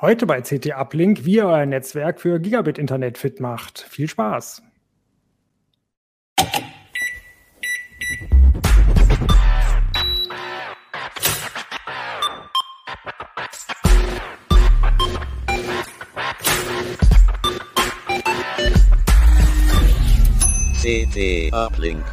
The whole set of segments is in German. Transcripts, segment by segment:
Heute bei CT Uplink, wie euer Netzwerk für Gigabit-Internet fit macht. Viel Spaß! CT Uplink.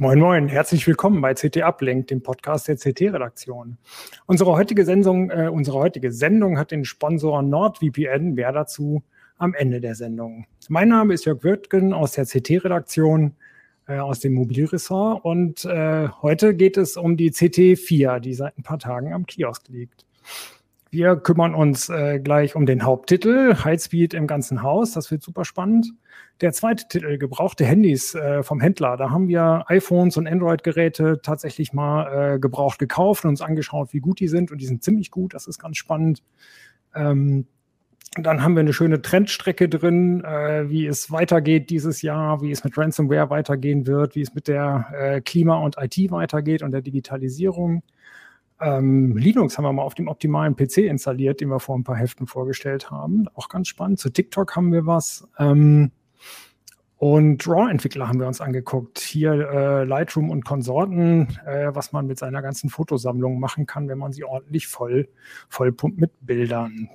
Moin Moin, herzlich willkommen bei CT Uplink, dem Podcast der CT-Redaktion. Unsere heutige Sendung, äh, unsere heutige Sendung hat den Sponsor NordVPN. Mehr dazu am Ende der Sendung. Mein Name ist Jörg Wirtgen aus der CT-Redaktion äh, aus dem Mobilressort und äh, heute geht es um die CT4, die seit ein paar Tagen am Kiosk liegt. Wir kümmern uns äh, gleich um den Haupttitel, Highspeed im ganzen Haus. Das wird super spannend. Der zweite Titel, gebrauchte Handys äh, vom Händler. Da haben wir iPhones und Android-Geräte tatsächlich mal äh, gebraucht gekauft und uns angeschaut, wie gut die sind. Und die sind ziemlich gut. Das ist ganz spannend. Ähm, dann haben wir eine schöne Trendstrecke drin, äh, wie es weitergeht dieses Jahr, wie es mit Ransomware weitergehen wird, wie es mit der äh, Klima und IT weitergeht und der Digitalisierung. Ähm, Linux haben wir mal auf dem optimalen PC installiert, den wir vor ein paar Heften vorgestellt haben. Auch ganz spannend. Zu TikTok haben wir was. Ähm, und RAW-Entwickler haben wir uns angeguckt. Hier äh, Lightroom und Konsorten, äh, was man mit seiner ganzen Fotosammlung machen kann, wenn man sie ordentlich voll, vollpumpt mit Bildern.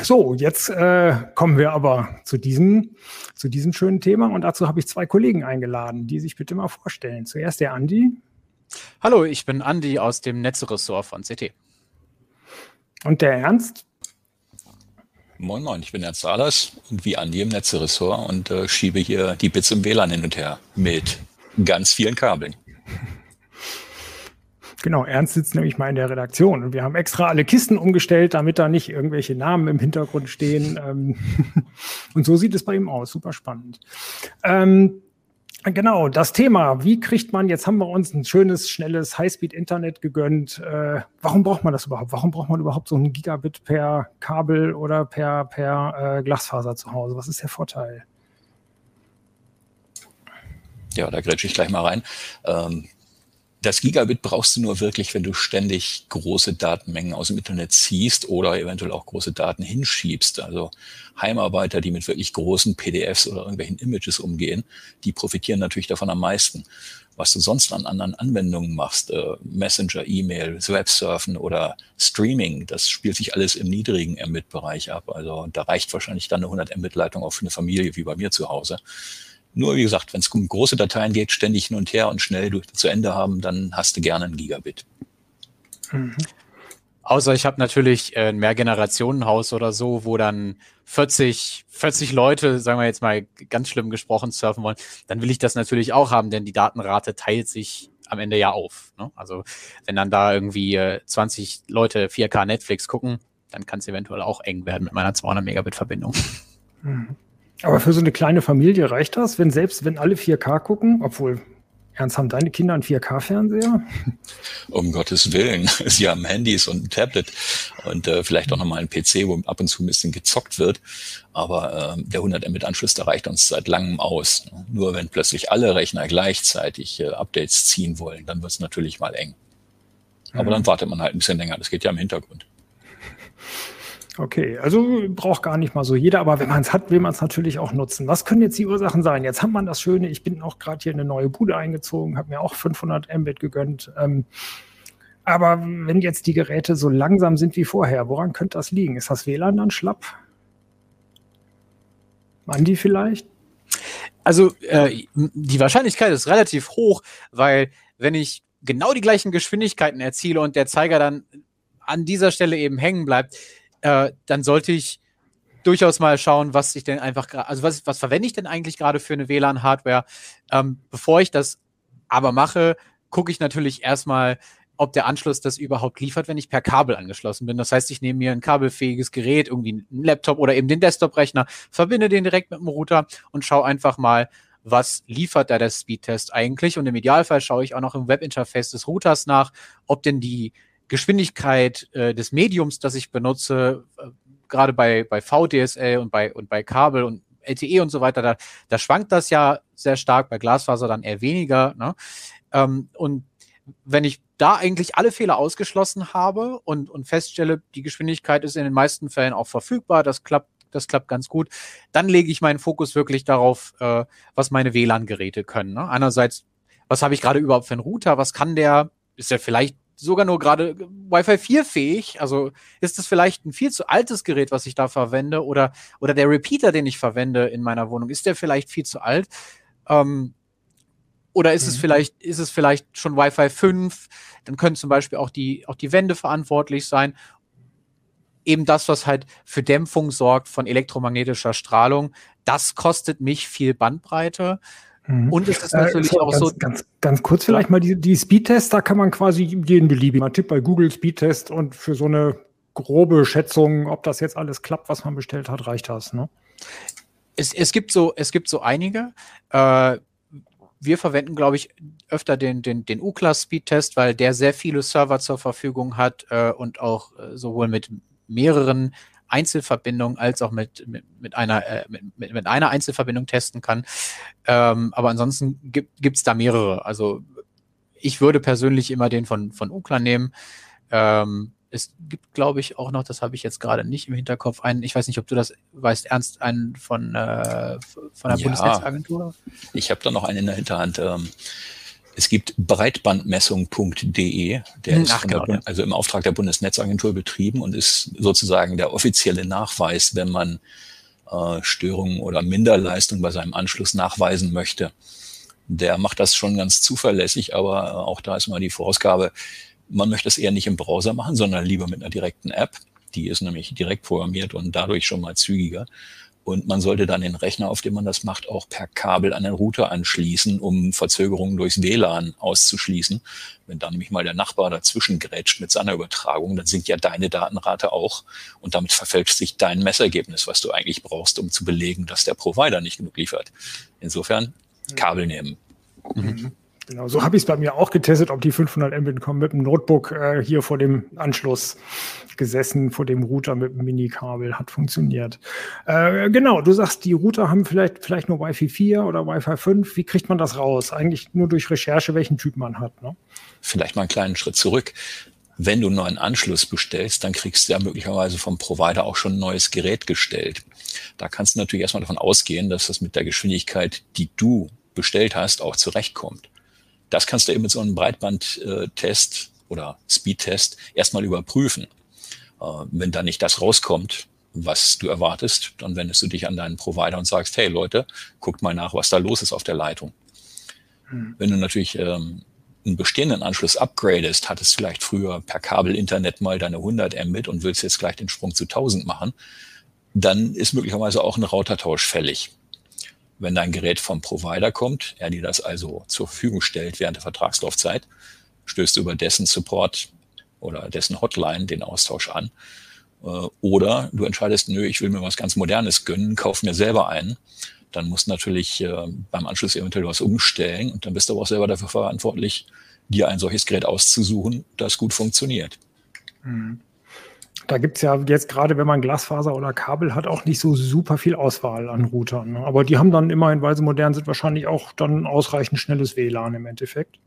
So, jetzt äh, kommen wir aber zu diesem, zu diesem schönen Thema und dazu habe ich zwei Kollegen eingeladen, die sich bitte mal vorstellen. Zuerst der Andi. Hallo, ich bin Andi aus dem Netzressort von CT. Und der Ernst? Moin Moin, ich bin Ernst Salas und wie Andi im Netzressort und äh, schiebe hier die Bits im WLAN hin und her mit ganz vielen Kabeln. Genau, Ernst sitzt nämlich mal in der Redaktion und wir haben extra alle Kisten umgestellt, damit da nicht irgendwelche Namen im Hintergrund stehen. Ähm, und so sieht es bei ihm aus. Super spannend. Ähm, Genau, das Thema. Wie kriegt man, jetzt haben wir uns ein schönes, schnelles Highspeed-Internet gegönnt. Äh, warum braucht man das überhaupt? Warum braucht man überhaupt so ein Gigabit per Kabel oder per, per äh, Glasfaser zu Hause? Was ist der Vorteil? Ja, da grätsche ich gleich mal rein. Ähm, das Gigabit brauchst du nur wirklich, wenn du ständig große Datenmengen aus dem Internet ziehst oder eventuell auch große Daten hinschiebst. Also Heimarbeiter, die mit wirklich großen PDFs oder irgendwelchen Images umgehen, die profitieren natürlich davon am meisten. Was du sonst an anderen Anwendungen machst, äh, Messenger, E-Mail, Websurfen oder Streaming, das spielt sich alles im niedrigen Mbit-Bereich ab. Also da reicht wahrscheinlich dann eine 100 Mbit-Leitung auch für eine Familie wie bei mir zu Hause. Nur wie gesagt, wenn es um große Dateien geht, ständig hin und her und schnell durch, zu Ende haben, dann hast du gerne ein Gigabit. Mhm. Außer ich habe natürlich äh, ein Mehrgenerationenhaus oder so, wo dann 40, 40 Leute, sagen wir jetzt mal ganz schlimm gesprochen, surfen wollen, dann will ich das natürlich auch haben, denn die Datenrate teilt sich am Ende ja auf. Ne? Also wenn dann da irgendwie äh, 20 Leute 4K Netflix gucken, dann kann es eventuell auch eng werden mit meiner 200 Megabit Verbindung. Mhm. Aber für so eine kleine Familie reicht das, wenn selbst wenn alle 4K gucken, obwohl Ernst, haben deine Kinder einen 4K-Fernseher? Um Gottes Willen. Sie haben Handys und ein Tablet und äh, vielleicht auch nochmal einen PC, wo ab und zu ein bisschen gezockt wird. Aber äh, der 100 Mbit-Anschluss, der reicht uns seit langem aus. Nur wenn plötzlich alle Rechner gleichzeitig äh, Updates ziehen wollen, dann wird es natürlich mal eng. Aber mhm. dann wartet man halt ein bisschen länger. Das geht ja im Hintergrund. Okay, also braucht gar nicht mal so jeder, aber wenn man es hat, will man es natürlich auch nutzen. Was können jetzt die Ursachen sein? Jetzt hat man das Schöne, ich bin auch gerade hier in eine neue Bude eingezogen, habe mir auch 500 Mbit gegönnt. Ähm, aber wenn jetzt die Geräte so langsam sind wie vorher, woran könnte das liegen? Ist das WLAN dann schlapp? Andi vielleicht? Also äh, die Wahrscheinlichkeit ist relativ hoch, weil wenn ich genau die gleichen Geschwindigkeiten erziele und der Zeiger dann an dieser Stelle eben hängen bleibt, äh, dann sollte ich durchaus mal schauen, was ich denn einfach, also was, was verwende ich denn eigentlich gerade für eine WLAN-Hardware? Ähm, bevor ich das aber mache, gucke ich natürlich erstmal, ob der Anschluss das überhaupt liefert, wenn ich per Kabel angeschlossen bin. Das heißt, ich nehme mir ein kabelfähiges Gerät, irgendwie einen Laptop oder eben den Desktop-Rechner, verbinde den direkt mit dem Router und schaue einfach mal, was liefert da der Speedtest eigentlich? Und im Idealfall schaue ich auch noch im Webinterface des Routers nach, ob denn die Geschwindigkeit äh, des Mediums, das ich benutze, äh, gerade bei, bei VDSL und bei, und bei Kabel und LTE und so weiter, da, da schwankt das ja sehr stark, bei Glasfaser dann eher weniger. Ne? Ähm, und wenn ich da eigentlich alle Fehler ausgeschlossen habe und, und feststelle, die Geschwindigkeit ist in den meisten Fällen auch verfügbar, das klappt, das klappt ganz gut, dann lege ich meinen Fokus wirklich darauf, äh, was meine WLAN-Geräte können. Ne? Einerseits, was habe ich gerade überhaupt für einen Router, was kann der, ist der vielleicht sogar nur gerade Wi-Fi 4 fähig? Also ist es vielleicht ein viel zu altes Gerät, was ich da verwende oder, oder der Repeater, den ich verwende in meiner Wohnung, ist der vielleicht viel zu alt? Ähm, oder ist mhm. es vielleicht, ist es vielleicht schon Wi-Fi 5? Dann können zum Beispiel auch die, auch die Wände verantwortlich sein. Eben das, was halt für Dämpfung sorgt von elektromagnetischer Strahlung, das kostet mich viel Bandbreite. Mhm. Und es ist natürlich äh, so, auch ganz, so. Ganz, ganz kurz vielleicht mal die, die Speedtests, da kann man quasi jeden beliebigen. Man tippt bei Google Speedtest und für so eine grobe Schätzung, ob das jetzt alles klappt, was man bestellt hat, reicht das, ne? Es, es gibt so, es gibt so einige. Äh, wir verwenden, glaube ich, öfter den, den, den U-Class-Speedtest, weil der sehr viele Server zur Verfügung hat äh, und auch äh, sowohl mit mehreren Einzelverbindungen als auch mit, mit, mit, einer, äh, mit, mit einer Einzelverbindung testen kann. Ähm, aber ansonsten gibt es da mehrere. Also ich würde persönlich immer den von, von UCLA nehmen. Ähm, es gibt, glaube ich, auch noch, das habe ich jetzt gerade nicht im Hinterkopf, einen, ich weiß nicht, ob du das weißt, Ernst, einen von, äh, von der ja, Bundesnetzagentur? Ich habe da noch einen in der Hinterhand. Ähm, es gibt breitbandmessung.de, der hm, Ach, ist genau, der, also im Auftrag der Bundesnetzagentur betrieben und ist sozusagen der offizielle Nachweis, wenn man äh, Störungen oder Minderleistung bei seinem Anschluss nachweisen möchte. Der macht das schon ganz zuverlässig, aber äh, auch da ist mal die Vorausgabe, man möchte es eher nicht im Browser machen, sondern lieber mit einer direkten App. Die ist nämlich direkt programmiert und dadurch schon mal zügiger. Und man sollte dann den Rechner, auf dem man das macht, auch per Kabel an den Router anschließen, um Verzögerungen durchs WLAN auszuschließen. Wenn dann nämlich mal der Nachbar dazwischen grätscht mit seiner Übertragung, dann sinkt ja deine Datenrate auch und damit verfälscht sich dein Messergebnis, was du eigentlich brauchst, um zu belegen, dass der Provider nicht genug liefert. Insofern Kabel nehmen. Mhm. Genau, so habe ich es bei mir auch getestet, ob die 500 Mbit kommen mit dem Notebook äh, hier vor dem Anschluss gesessen, vor dem Router mit dem Minikabel, hat funktioniert. Äh, genau, du sagst, die Router haben vielleicht, vielleicht nur Wi-Fi 4 oder Wi-Fi 5. Wie kriegt man das raus? Eigentlich nur durch Recherche, welchen Typ man hat. Ne? Vielleicht mal einen kleinen Schritt zurück. Wenn du einen neuen Anschluss bestellst, dann kriegst du ja möglicherweise vom Provider auch schon ein neues Gerät gestellt. Da kannst du natürlich erstmal davon ausgehen, dass das mit der Geschwindigkeit, die du bestellt hast, auch zurechtkommt. Das kannst du eben mit so einem Breitbandtest oder Speedtest erstmal überprüfen. Äh, wenn da nicht das rauskommt, was du erwartest, dann wendest du dich an deinen Provider und sagst, hey Leute, guckt mal nach, was da los ist auf der Leitung. Hm. Wenn du natürlich ähm, einen bestehenden Anschluss upgradest, hattest vielleicht früher per Kabel-Internet mal deine 100 Mbit und willst jetzt gleich den Sprung zu 1000 machen, dann ist möglicherweise auch ein Routertausch fällig wenn dein Gerät vom Provider kommt, er dir das also zur Verfügung stellt während der Vertragslaufzeit, stößt du über dessen Support oder dessen Hotline den Austausch an. Äh, oder du entscheidest, nö, ich will mir was ganz Modernes gönnen, kauf mir selber einen. Dann musst du natürlich äh, beim Anschluss eventuell was umstellen und dann bist du aber auch selber dafür verantwortlich, dir ein solches Gerät auszusuchen, das gut funktioniert. Mhm. Da gibt es ja jetzt gerade, wenn man Glasfaser oder Kabel hat, auch nicht so super viel Auswahl an Routern. Ne? Aber die haben dann immerhin, weil sie modern sind, wahrscheinlich auch dann ausreichend schnelles WLAN im Endeffekt.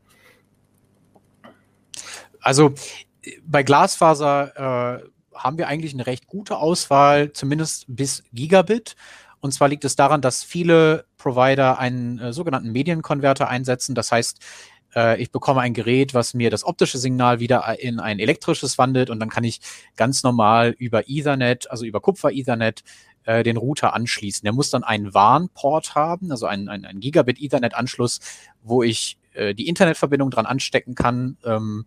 Also bei Glasfaser äh, haben wir eigentlich eine recht gute Auswahl, zumindest bis Gigabit. Und zwar liegt es daran, dass viele Provider einen äh, sogenannten Medienkonverter einsetzen. Das heißt, äh, ich bekomme ein Gerät, was mir das optische Signal wieder in ein elektrisches wandelt und dann kann ich ganz normal über Ethernet, also über Kupfer-Ethernet, äh, den Router anschließen. Der muss dann einen WAN-Port haben, also einen, einen, Gigabit-Ethernet-Anschluss, wo ich äh, die Internetverbindung dran anstecken kann. Ähm,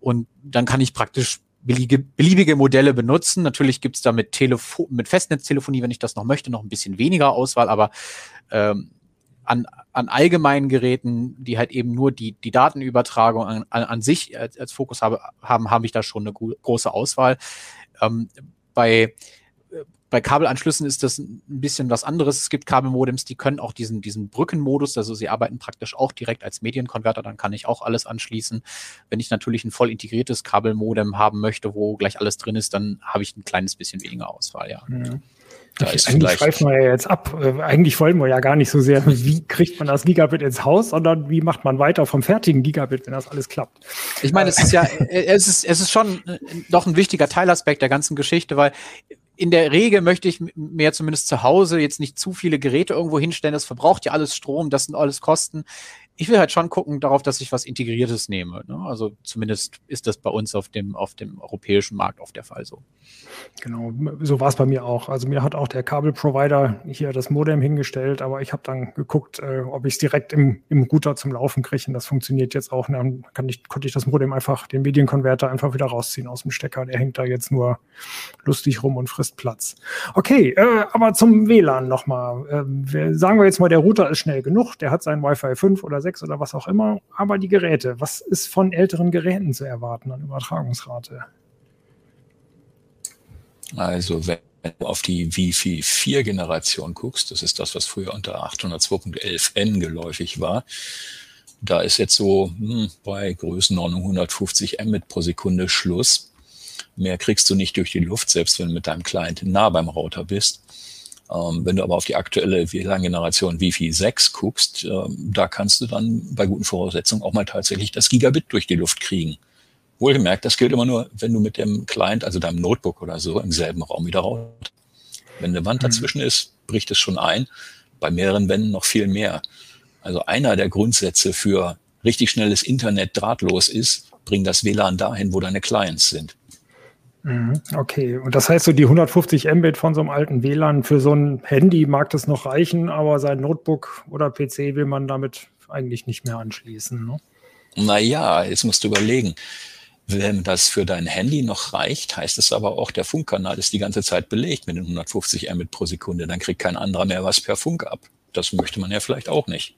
und dann kann ich praktisch beliebige, beliebige Modelle benutzen. Natürlich gibt's da mit, mit Festnetztelefonie, wenn ich das noch möchte, noch ein bisschen weniger Auswahl, aber ähm, an, an allgemeinen Geräten, die halt eben nur die, die Datenübertragung an, an, an sich als, als Fokus habe, haben, habe ich da schon eine große Auswahl. Ähm, bei, bei Kabelanschlüssen ist das ein bisschen was anderes. Es gibt Kabelmodems, die können auch diesen, diesen Brückenmodus, also sie arbeiten praktisch auch direkt als Medienkonverter, dann kann ich auch alles anschließen. Wenn ich natürlich ein voll integriertes Kabelmodem haben möchte, wo gleich alles drin ist, dann habe ich ein kleines bisschen weniger Auswahl, ja. ja. Da okay, eigentlich schweifen wir ja jetzt ab. Äh, eigentlich wollen wir ja gar nicht so sehr, wie kriegt man das Gigabit ins Haus, sondern wie macht man weiter vom fertigen Gigabit, wenn das alles klappt. Ich meine, es ist ja, äh, es ist, es ist schon doch ein wichtiger Teilaspekt der ganzen Geschichte, weil in der Regel möchte ich mir zumindest zu Hause jetzt nicht zu viele Geräte irgendwo hinstellen. Das verbraucht ja alles Strom, das sind alles Kosten ich will halt schon gucken darauf, dass ich was Integriertes nehme. Ne? Also zumindest ist das bei uns auf dem, auf dem europäischen Markt oft der Fall so. Genau, so war es bei mir auch. Also mir hat auch der Kabelprovider hier das Modem hingestellt, aber ich habe dann geguckt, äh, ob ich es direkt im, im Router zum Laufen kriege. Und das funktioniert jetzt auch. dann kann ich, konnte ich das Modem einfach, den Medienkonverter einfach wieder rausziehen aus dem Stecker. Der hängt da jetzt nur lustig rum und frisst Platz. Okay, äh, aber zum WLAN nochmal. Äh, sagen wir jetzt mal, der Router ist schnell genug, der hat sein Wi-Fi 5 oder 6 oder was auch immer. Aber die Geräte, was ist von älteren Geräten zu erwarten an Übertragungsrate? Also wenn du auf die Wi-Fi 4 Generation guckst, das ist das, was früher unter 802.11n geläufig war, da ist jetzt so hm, bei Größenordnung 150 Mbit pro Sekunde Schluss. Mehr kriegst du nicht durch die Luft, selbst wenn du mit deinem Client nah beim Router bist. Ähm, wenn du aber auf die aktuelle WLAN-Generation Wi-Fi 6 guckst, ähm, da kannst du dann bei guten Voraussetzungen auch mal tatsächlich das Gigabit durch die Luft kriegen. Wohlgemerkt, das gilt immer nur, wenn du mit dem Client, also deinem Notebook oder so, im selben Raum wieder raus. Wenn eine Wand mhm. dazwischen ist, bricht es schon ein. Bei mehreren Wänden noch viel mehr. Also einer der Grundsätze für richtig schnelles Internet drahtlos ist, bring das WLAN dahin, wo deine Clients sind. Mhm, okay, und das heißt, so die 150 Mbit von so einem alten WLAN für so ein Handy mag das noch reichen, aber sein Notebook oder PC will man damit eigentlich nicht mehr anschließen. Ne? Naja, jetzt musst du überlegen. Wenn das für dein Handy noch reicht, heißt es aber auch, der Funkkanal ist die ganze Zeit belegt mit den 150 Mbit pro Sekunde. Dann kriegt kein anderer mehr was per Funk ab. Das möchte man ja vielleicht auch nicht.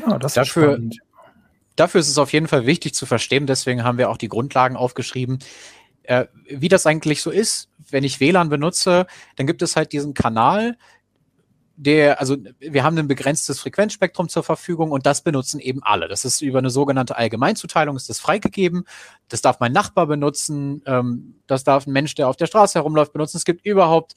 Ja, das dafür, ist spannend. dafür ist es auf jeden Fall wichtig zu verstehen. Deswegen haben wir auch die Grundlagen aufgeschrieben äh, wie das eigentlich so ist, wenn ich WLAN benutze, dann gibt es halt diesen Kanal, der, also wir haben ein begrenztes Frequenzspektrum zur Verfügung und das benutzen eben alle. Das ist über eine sogenannte Allgemeinzuteilung, ist das freigegeben. Das darf mein Nachbar benutzen, ähm, das darf ein Mensch, der auf der Straße herumläuft, benutzen. Es gibt überhaupt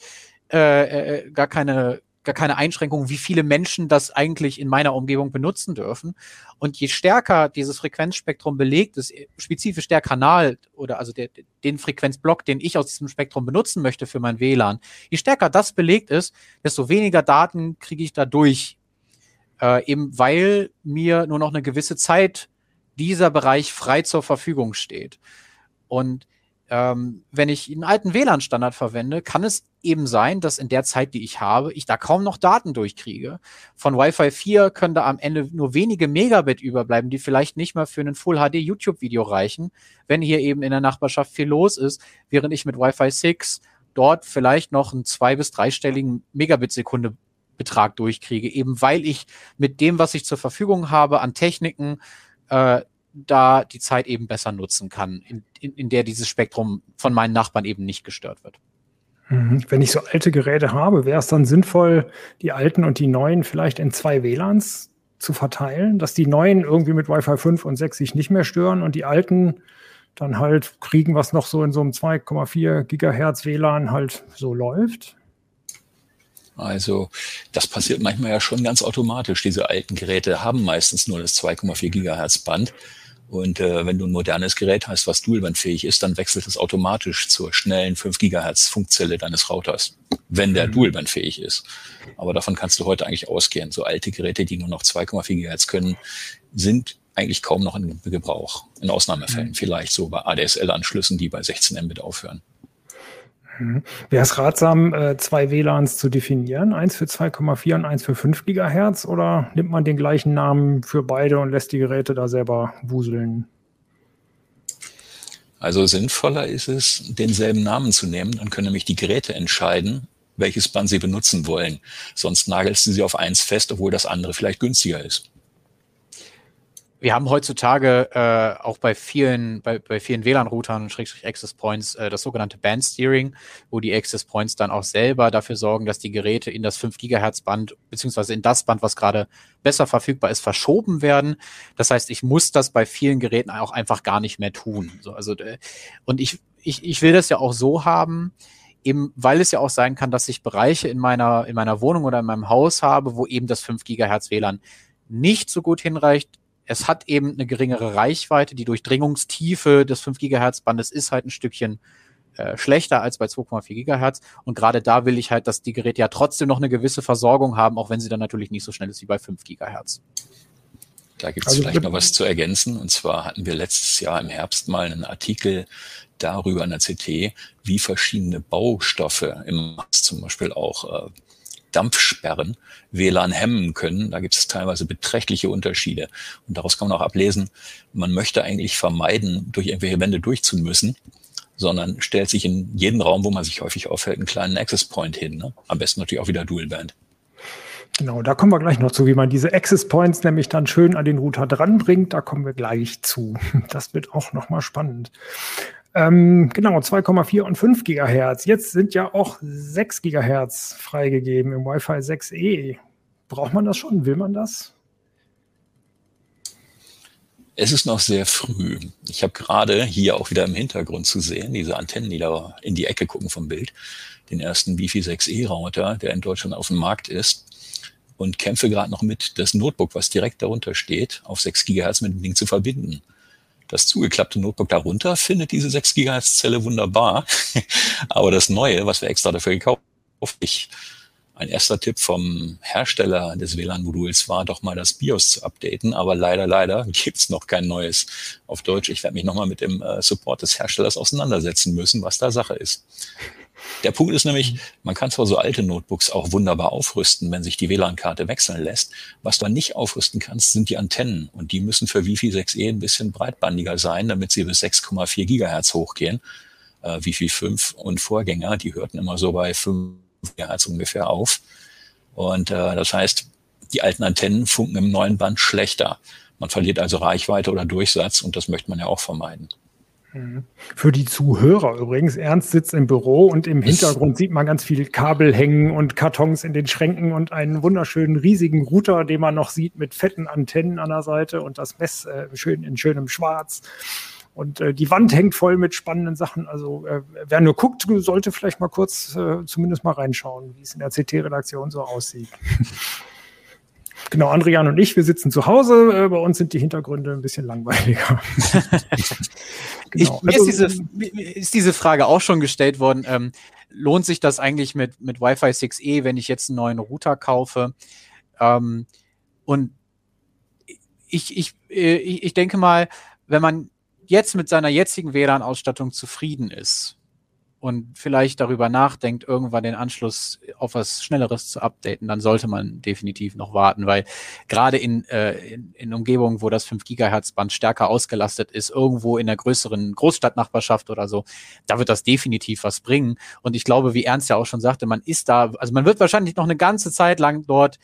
äh, äh, gar keine gar keine Einschränkung, wie viele Menschen das eigentlich in meiner Umgebung benutzen dürfen. Und je stärker dieses Frequenzspektrum belegt ist, spezifisch der Kanal oder also der, den Frequenzblock, den ich aus diesem Spektrum benutzen möchte für mein WLAN, je stärker das belegt ist, desto weniger Daten kriege ich dadurch. Äh, eben weil mir nur noch eine gewisse Zeit dieser Bereich frei zur Verfügung steht. Und ähm, wenn ich einen alten WLAN-Standard verwende, kann es eben sein, dass in der Zeit, die ich habe, ich da kaum noch Daten durchkriege. Von Wi-Fi 4 können da am Ende nur wenige Megabit überbleiben, die vielleicht nicht mal für ein Full HD YouTube-Video reichen, wenn hier eben in der Nachbarschaft viel los ist, während ich mit Wi-Fi 6 dort vielleicht noch einen zwei- bis dreistelligen Megabit-Sekunde Betrag durchkriege, eben weil ich mit dem, was ich zur Verfügung habe an Techniken, äh, da die Zeit eben besser nutzen kann, in, in, in der dieses Spektrum von meinen Nachbarn eben nicht gestört wird. Mhm. Wenn ich so alte Geräte habe, wäre es dann sinnvoll, die alten und die neuen vielleicht in zwei WLANs zu verteilen, dass die neuen irgendwie mit Wi-Fi 5 und 6 sich nicht mehr stören und die alten dann halt kriegen, was noch so in so einem 2,4 Gigahertz WLAN halt so läuft? Also das passiert manchmal ja schon ganz automatisch. Diese alten Geräte haben meistens nur das 2,4 Gigahertz Band. Und äh, wenn du ein modernes Gerät hast, was dualbandfähig ist, dann wechselt es automatisch zur schnellen 5 Gigahertz Funkzelle deines Routers, wenn der mhm. dualbandfähig ist. Aber davon kannst du heute eigentlich ausgehen. So alte Geräte, die nur noch 2,4 Gigahertz können, sind eigentlich kaum noch in Gebrauch. In Ausnahmefällen mhm. vielleicht so bei ADSL-Anschlüssen, die bei 16 Mbit aufhören. Mhm. Wäre es ratsam, äh, zwei WLANs zu definieren? Eins für 2,4 und eins für 5 Gigahertz? Oder nimmt man den gleichen Namen für beide und lässt die Geräte da selber wuseln? Also sinnvoller ist es, denselben Namen zu nehmen. Dann können nämlich die Geräte entscheiden, welches Band sie benutzen wollen. Sonst nagelst du sie auf eins fest, obwohl das andere vielleicht günstiger ist wir haben heutzutage äh, auch bei vielen, bei, bei vielen WLAN-Routern Schrägstrich Access Points äh, das sogenannte Band Steering, wo die Access Points dann auch selber dafür sorgen, dass die Geräte in das 5 Gigahertz Band beziehungsweise in das Band, was gerade besser verfügbar ist, verschoben werden. Das heißt, ich muss das bei vielen Geräten auch einfach gar nicht mehr tun. So, also äh, und ich, ich, ich will das ja auch so haben, eben weil es ja auch sein kann, dass ich Bereiche in meiner, in meiner Wohnung oder in meinem Haus habe, wo eben das 5 Gigahertz WLAN nicht so gut hinreicht. Es hat eben eine geringere Reichweite. Die Durchdringungstiefe des 5 Gigahertz Bandes ist halt ein Stückchen äh, schlechter als bei 2,4 Gigahertz. Und gerade da will ich halt, dass die Geräte ja trotzdem noch eine gewisse Versorgung haben, auch wenn sie dann natürlich nicht so schnell ist wie bei 5 Gigahertz. Da gibt es also, vielleicht noch was zu ergänzen. Und zwar hatten wir letztes Jahr im Herbst mal einen Artikel darüber an der CT, wie verschiedene Baustoffe im zum Beispiel auch äh, Dampfsperren WLAN hemmen können. Da gibt es teilweise beträchtliche Unterschiede. Und daraus kann man auch ablesen, man möchte eigentlich vermeiden, durch irgendwelche Wände durchzumüssen, sondern stellt sich in jeden Raum, wo man sich häufig aufhält, einen kleinen Access Point hin. Ne? Am besten natürlich auch wieder Dual. Genau, da kommen wir gleich noch zu, wie man diese Access Points nämlich dann schön an den Router dranbringt. Da kommen wir gleich zu. Das wird auch nochmal spannend. Ähm, genau, 2,4 und 5 Gigahertz. Jetzt sind ja auch 6 Gigahertz freigegeben im Wi-Fi 6E. Braucht man das schon? Will man das? Es ist noch sehr früh. Ich habe gerade hier auch wieder im Hintergrund zu sehen, diese Antennen, die da in die Ecke gucken vom Bild, den ersten Wi-Fi 6E Router, der in Deutschland auf dem Markt ist und kämpfe gerade noch mit, das Notebook, was direkt darunter steht, auf 6 Gigahertz mit dem Ding zu verbinden. Das zugeklappte Notebook darunter findet diese 6 Gigahertz Zelle wunderbar, aber das neue, was wir extra dafür gekauft haben, ein erster Tipp vom Hersteller des WLAN-Moduls war, doch mal das BIOS zu updaten. Aber leider, leider gibt's noch kein neues auf Deutsch. Ich werde mich nochmal mit dem äh, Support des Herstellers auseinandersetzen müssen, was da Sache ist. Der Punkt ist nämlich, man kann zwar so alte Notebooks auch wunderbar aufrüsten, wenn sich die WLAN-Karte wechseln lässt. Was du nicht aufrüsten kannst, sind die Antennen. Und die müssen für Wi-Fi 6E ein bisschen breitbandiger sein, damit sie bis 6,4 Gigahertz hochgehen. Äh, Wi-Fi 5 und Vorgänger, die hörten immer so bei 5 Gigahertz ungefähr auf. Und äh, das heißt, die alten Antennen funken im neuen Band schlechter. Man verliert also Reichweite oder Durchsatz und das möchte man ja auch vermeiden. Mhm. Für die Zuhörer übrigens, Ernst sitzt im Büro und im Hintergrund sieht man ganz viel Kabel hängen und Kartons in den Schränken und einen wunderschönen riesigen Router, den man noch sieht mit fetten Antennen an der Seite und das Mess äh, schön in schönem Schwarz. Und äh, die Wand hängt voll mit spannenden Sachen. Also äh, wer nur guckt, sollte vielleicht mal kurz äh, zumindest mal reinschauen, wie es in der CT-Redaktion so aussieht. Genau, Andrian und ich, wir sitzen zu Hause. Äh, bei uns sind die Hintergründe ein bisschen langweiliger. genau. ich, mir also, ist, diese, ist diese Frage auch schon gestellt worden. Ähm, lohnt sich das eigentlich mit, mit Wi-Fi 6E, wenn ich jetzt einen neuen Router kaufe? Ähm, und ich, ich, äh, ich, ich denke mal, wenn man jetzt mit seiner jetzigen WLAN-Ausstattung zufrieden ist, und vielleicht darüber nachdenkt, irgendwann den Anschluss auf was Schnelleres zu updaten, dann sollte man definitiv noch warten, weil gerade in, äh, in, in Umgebungen, wo das 5 Gigahertz Band stärker ausgelastet ist, irgendwo in der größeren Großstadtnachbarschaft oder so, da wird das definitiv was bringen. Und ich glaube, wie Ernst ja auch schon sagte, man ist da, also man wird wahrscheinlich noch eine ganze Zeit lang dort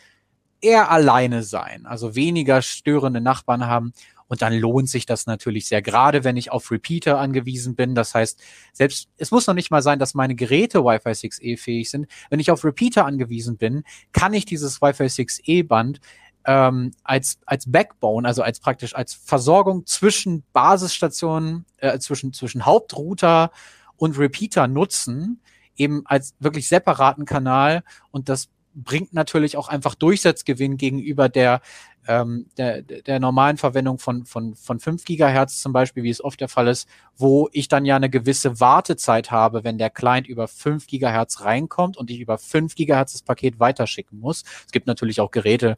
eher alleine sein, also weniger störende Nachbarn haben und dann lohnt sich das natürlich sehr, gerade wenn ich auf Repeater angewiesen bin. Das heißt, selbst, es muss noch nicht mal sein, dass meine Geräte Wi-Fi 6E fähig sind. Wenn ich auf Repeater angewiesen bin, kann ich dieses Wi-Fi 6E Band ähm, als, als Backbone, also als praktisch als Versorgung zwischen Basisstationen, äh, zwischen, zwischen Hauptrouter und Repeater nutzen, eben als wirklich separaten Kanal und das bringt natürlich auch einfach Durchsatzgewinn gegenüber der, ähm, der, der normalen Verwendung von, von, von 5 Gigahertz zum Beispiel, wie es oft der Fall ist, wo ich dann ja eine gewisse Wartezeit habe, wenn der Client über 5 Gigahertz reinkommt und ich über 5 Gigahertz das Paket weiterschicken muss. Es gibt natürlich auch Geräte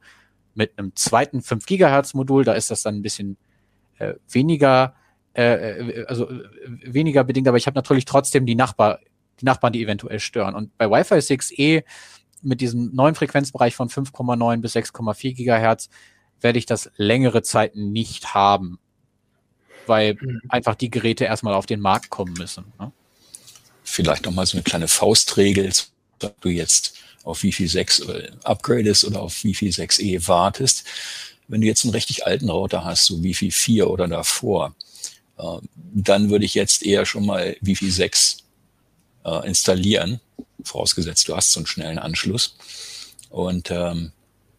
mit einem zweiten 5 Gigahertz Modul, da ist das dann ein bisschen äh, weniger, äh, äh also äh, weniger bedingt, aber ich habe natürlich trotzdem die Nachbar, die Nachbarn, die eventuell stören. Und bei Wi-Fi 6E mit diesem neuen Frequenzbereich von 5,9 bis 6,4 Gigahertz werde ich das längere Zeit nicht haben, weil mhm. einfach die Geräte erstmal auf den Markt kommen müssen. Ne? Vielleicht nochmal so eine kleine Faustregel, ob du jetzt auf Wi-Fi 6 äh, upgradest oder auf Wi-Fi 6E wartest. Wenn du jetzt einen richtig alten Router hast, so Wi-Fi 4 oder davor, äh, dann würde ich jetzt eher schon mal Wi-Fi 6 äh, installieren, vorausgesetzt du hast so einen schnellen Anschluss. Und ähm,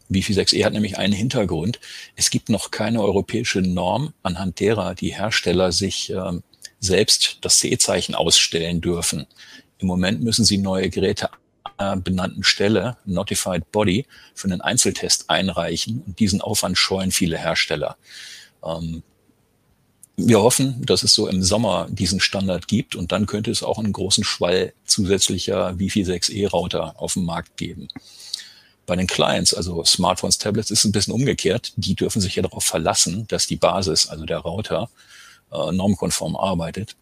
Wi-Fi 6E hat nämlich einen Hintergrund. Es gibt noch keine europäische Norm, anhand derer die Hersteller sich ähm, selbst das C-Zeichen ausstellen dürfen. Im Moment müssen Sie neue Geräte einer benannten Stelle, Notified Body, für einen Einzeltest einreichen und diesen Aufwand scheuen viele Hersteller. Ähm, wir hoffen, dass es so im Sommer diesen Standard gibt und dann könnte es auch einen großen Schwall zusätzlicher Wi-Fi 6E Router auf dem Markt geben. Bei den Clients, also Smartphones, Tablets, ist es ein bisschen umgekehrt. Die dürfen sich ja darauf verlassen, dass die Basis, also der Router, äh, normkonform arbeitet.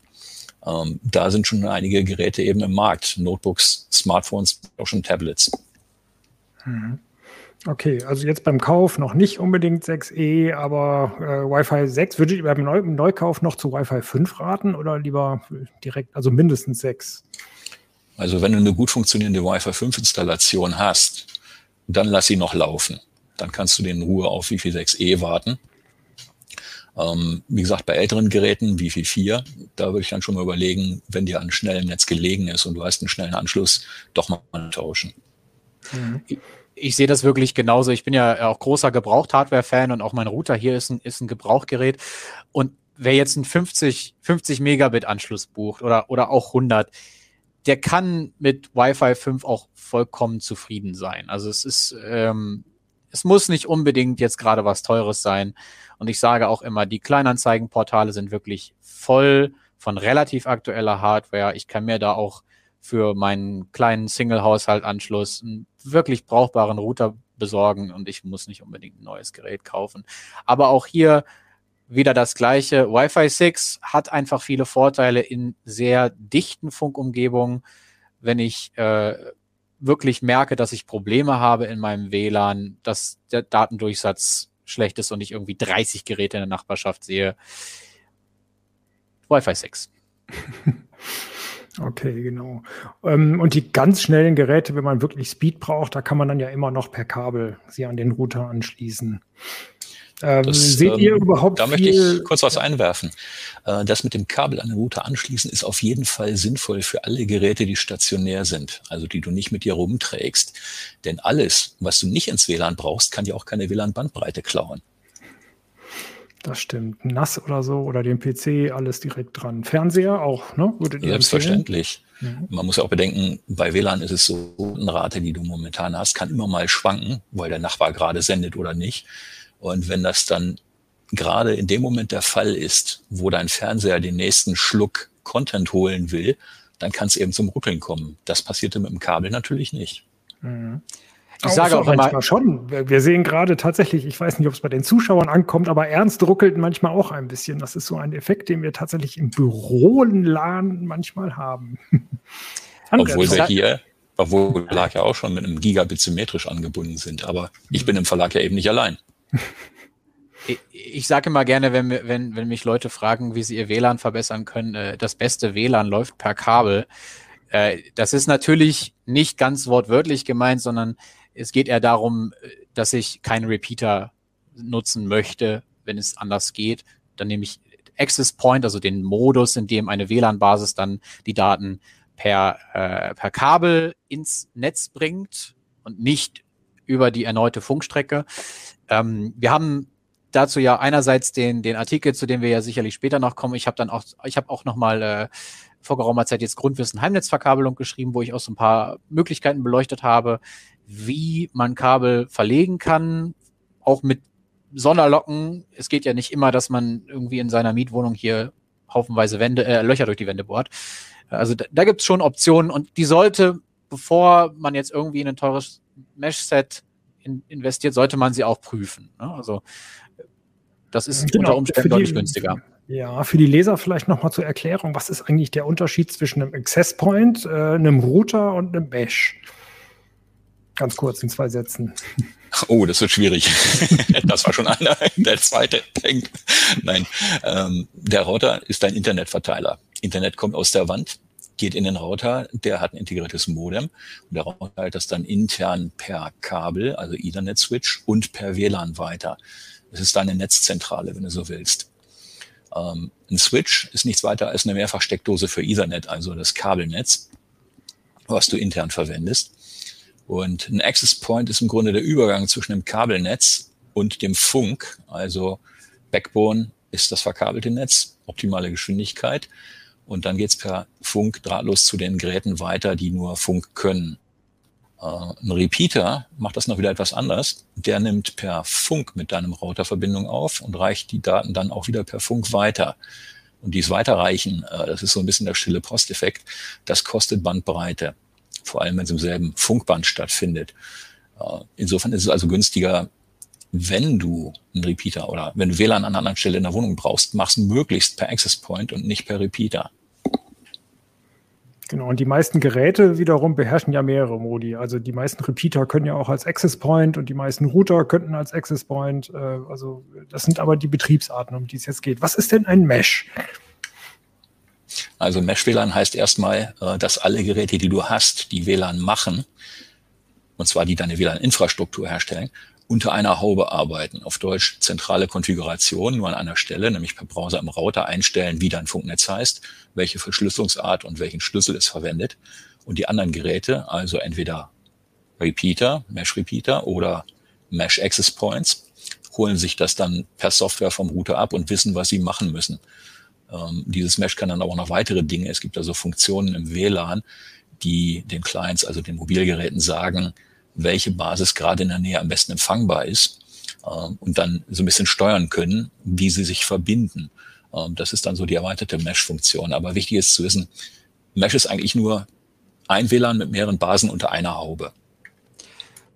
Ähm, da sind schon einige Geräte eben im Markt. Notebooks, Smartphones, auch schon Tablets. Mhm. Okay, also jetzt beim Kauf noch nicht unbedingt 6E, aber äh, Wi-Fi 6, würdet ihr beim Neu Neukauf noch zu Wi-Fi 5 raten oder lieber direkt, also mindestens 6? Also wenn du eine gut funktionierende Wi-Fi 5 Installation hast, dann lass sie noch laufen. Dann kannst du den Ruhe auf Wi-Fi 6E warten. Ähm, wie gesagt, bei älteren Geräten, Wi-Fi 4, da würde ich dann schon mal überlegen, wenn dir an schnellem Netz gelegen ist und du hast einen schnellen Anschluss, doch mal tauschen. Mhm ich sehe das wirklich genauso. Ich bin ja auch großer Gebraucht-Hardware-Fan und auch mein Router hier ist ein, ist ein Gebrauchgerät. Und wer jetzt einen 50, 50 Megabit Anschluss bucht oder, oder auch 100, der kann mit Wi-Fi 5 auch vollkommen zufrieden sein. Also es ist, ähm, es muss nicht unbedingt jetzt gerade was Teures sein. Und ich sage auch immer, die Kleinanzeigenportale sind wirklich voll von relativ aktueller Hardware. Ich kann mir da auch für meinen kleinen Single-Haushalt-Anschluss einen wirklich brauchbaren Router besorgen und ich muss nicht unbedingt ein neues Gerät kaufen. Aber auch hier wieder das gleiche. Wi-Fi 6 hat einfach viele Vorteile in sehr dichten Funkumgebungen. Wenn ich äh, wirklich merke, dass ich Probleme habe in meinem WLAN, dass der Datendurchsatz schlecht ist und ich irgendwie 30 Geräte in der Nachbarschaft sehe. Wi-Fi 6. Okay, genau. Ähm, und die ganz schnellen Geräte, wenn man wirklich Speed braucht, da kann man dann ja immer noch per Kabel sie an den Router anschließen. Ähm, das, seht ihr ähm, überhaupt? Da möchte ich kurz was einwerfen. Äh, das mit dem Kabel an den Router anschließen ist auf jeden Fall sinnvoll für alle Geräte, die stationär sind, also die du nicht mit dir rumträgst. Denn alles, was du nicht ins WLAN brauchst, kann dir auch keine WLAN-Bandbreite klauen. Das stimmt. NAS oder so oder den PC, alles direkt dran. Fernseher auch, ne? Selbstverständlich. Mhm. Man muss ja auch bedenken, bei WLAN ist es so, eine Rate, die du momentan hast, kann immer mal schwanken, weil der Nachbar gerade sendet oder nicht. Und wenn das dann gerade in dem Moment der Fall ist, wo dein Fernseher den nächsten Schluck Content holen will, dann kann es eben zum Ruckeln kommen. Das passierte mit dem Kabel natürlich nicht. Mhm. Ich auch sage auch manchmal schon. Wir sehen gerade tatsächlich, ich weiß nicht, ob es bei den Zuschauern ankommt, aber Ernst ruckelt manchmal auch ein bisschen. Das ist so ein Effekt, den wir tatsächlich im Bürolan manchmal haben. Obwohl wir hier, obwohl Verlag ja auch schon mit einem Gigabit symmetrisch angebunden sind. Aber ich bin im Verlag ja eben nicht allein. Ich, sage immer gerne, wenn, wenn, wenn mich Leute fragen, wie sie ihr WLAN verbessern können, äh, das beste WLAN läuft per Kabel. Äh, das ist natürlich nicht ganz wortwörtlich gemeint, sondern es geht eher darum, dass ich keinen Repeater nutzen möchte, wenn es anders geht. Dann nehme ich Access Point, also den Modus, in dem eine WLAN-Basis dann die Daten per, äh, per Kabel ins Netz bringt und nicht über die erneute Funkstrecke. Ähm, wir haben dazu ja einerseits den, den Artikel, zu dem wir ja sicherlich später noch kommen. Ich habe dann auch, ich habe auch noch mal äh, vor geraumer Zeit jetzt Grundwissen Heimnetzverkabelung geschrieben, wo ich auch so ein paar Möglichkeiten beleuchtet habe, wie man Kabel verlegen kann, auch mit Sonderlocken. Es geht ja nicht immer, dass man irgendwie in seiner Mietwohnung hier haufenweise Wände, äh, Löcher durch die Wände bohrt. Also da, da gibt es schon Optionen und die sollte, bevor man jetzt irgendwie in ein teures Mesh-Set in, investiert, sollte man sie auch prüfen. Ne? Also das ist genau, unter Umständen deutlich günstiger. Ja, für die Leser vielleicht nochmal zur Erklärung, was ist eigentlich der Unterschied zwischen einem Access Point, äh, einem Router und einem Mesh? Ganz kurz in zwei Sätzen. Oh, das wird schwierig. das war schon einer. Der zweite denkt. Nein, ähm, der Router ist ein Internetverteiler. Internet kommt aus der Wand, geht in den Router, der hat ein integriertes Modem und der Router teilt das dann intern per Kabel, also Ethernet-Switch und per WLAN weiter. Das ist deine Netzzentrale, wenn du so willst. Ähm, ein Switch ist nichts weiter als eine Mehrfachsteckdose für Ethernet, also das Kabelnetz, was du intern verwendest. Und ein Access Point ist im Grunde der Übergang zwischen dem Kabelnetz und dem Funk. Also Backbone ist das verkabelte Netz, optimale Geschwindigkeit. Und dann geht's per Funk drahtlos zu den Geräten weiter, die nur Funk können. Äh, ein Repeater macht das noch wieder etwas anders. Der nimmt per Funk mit deinem Router Verbindung auf und reicht die Daten dann auch wieder per Funk weiter. Und dies Weiterreichen, äh, das ist so ein bisschen der stille Posteffekt, das kostet Bandbreite. Vor allem, wenn es im selben Funkband stattfindet. Äh, insofern ist es also günstiger, wenn du einen Repeater oder wenn du WLAN an einer anderen Stelle in der Wohnung brauchst, mach's möglichst per Access Point und nicht per Repeater. Genau, und die meisten Geräte wiederum beherrschen ja mehrere Modi. Also die meisten Repeater können ja auch als Access Point und die meisten Router könnten als Access Point. Äh, also das sind aber die Betriebsarten, um die es jetzt geht. Was ist denn ein Mesh? Also Mesh-WLAN heißt erstmal, äh, dass alle Geräte, die du hast, die WLAN machen, und zwar die deine WLAN-Infrastruktur herstellen, unter einer Haube arbeiten. Auf Deutsch zentrale Konfiguration, nur an einer Stelle, nämlich per Browser im Router einstellen, wie dein Funknetz heißt, welche Verschlüsselungsart und welchen Schlüssel es verwendet. Und die anderen Geräte, also entweder Repeater, Mesh Repeater oder Mesh Access Points, holen sich das dann per Software vom Router ab und wissen, was sie machen müssen. Ähm, dieses Mesh kann dann aber auch noch weitere Dinge. Es gibt also Funktionen im WLAN, die den Clients, also den Mobilgeräten sagen, welche Basis gerade in der Nähe am besten empfangbar ist ähm, und dann so ein bisschen steuern können, wie sie sich verbinden. Ähm, das ist dann so die erweiterte Mesh-Funktion. Aber wichtig ist zu wissen, Mesh ist eigentlich nur ein WLAN mit mehreren Basen unter einer Haube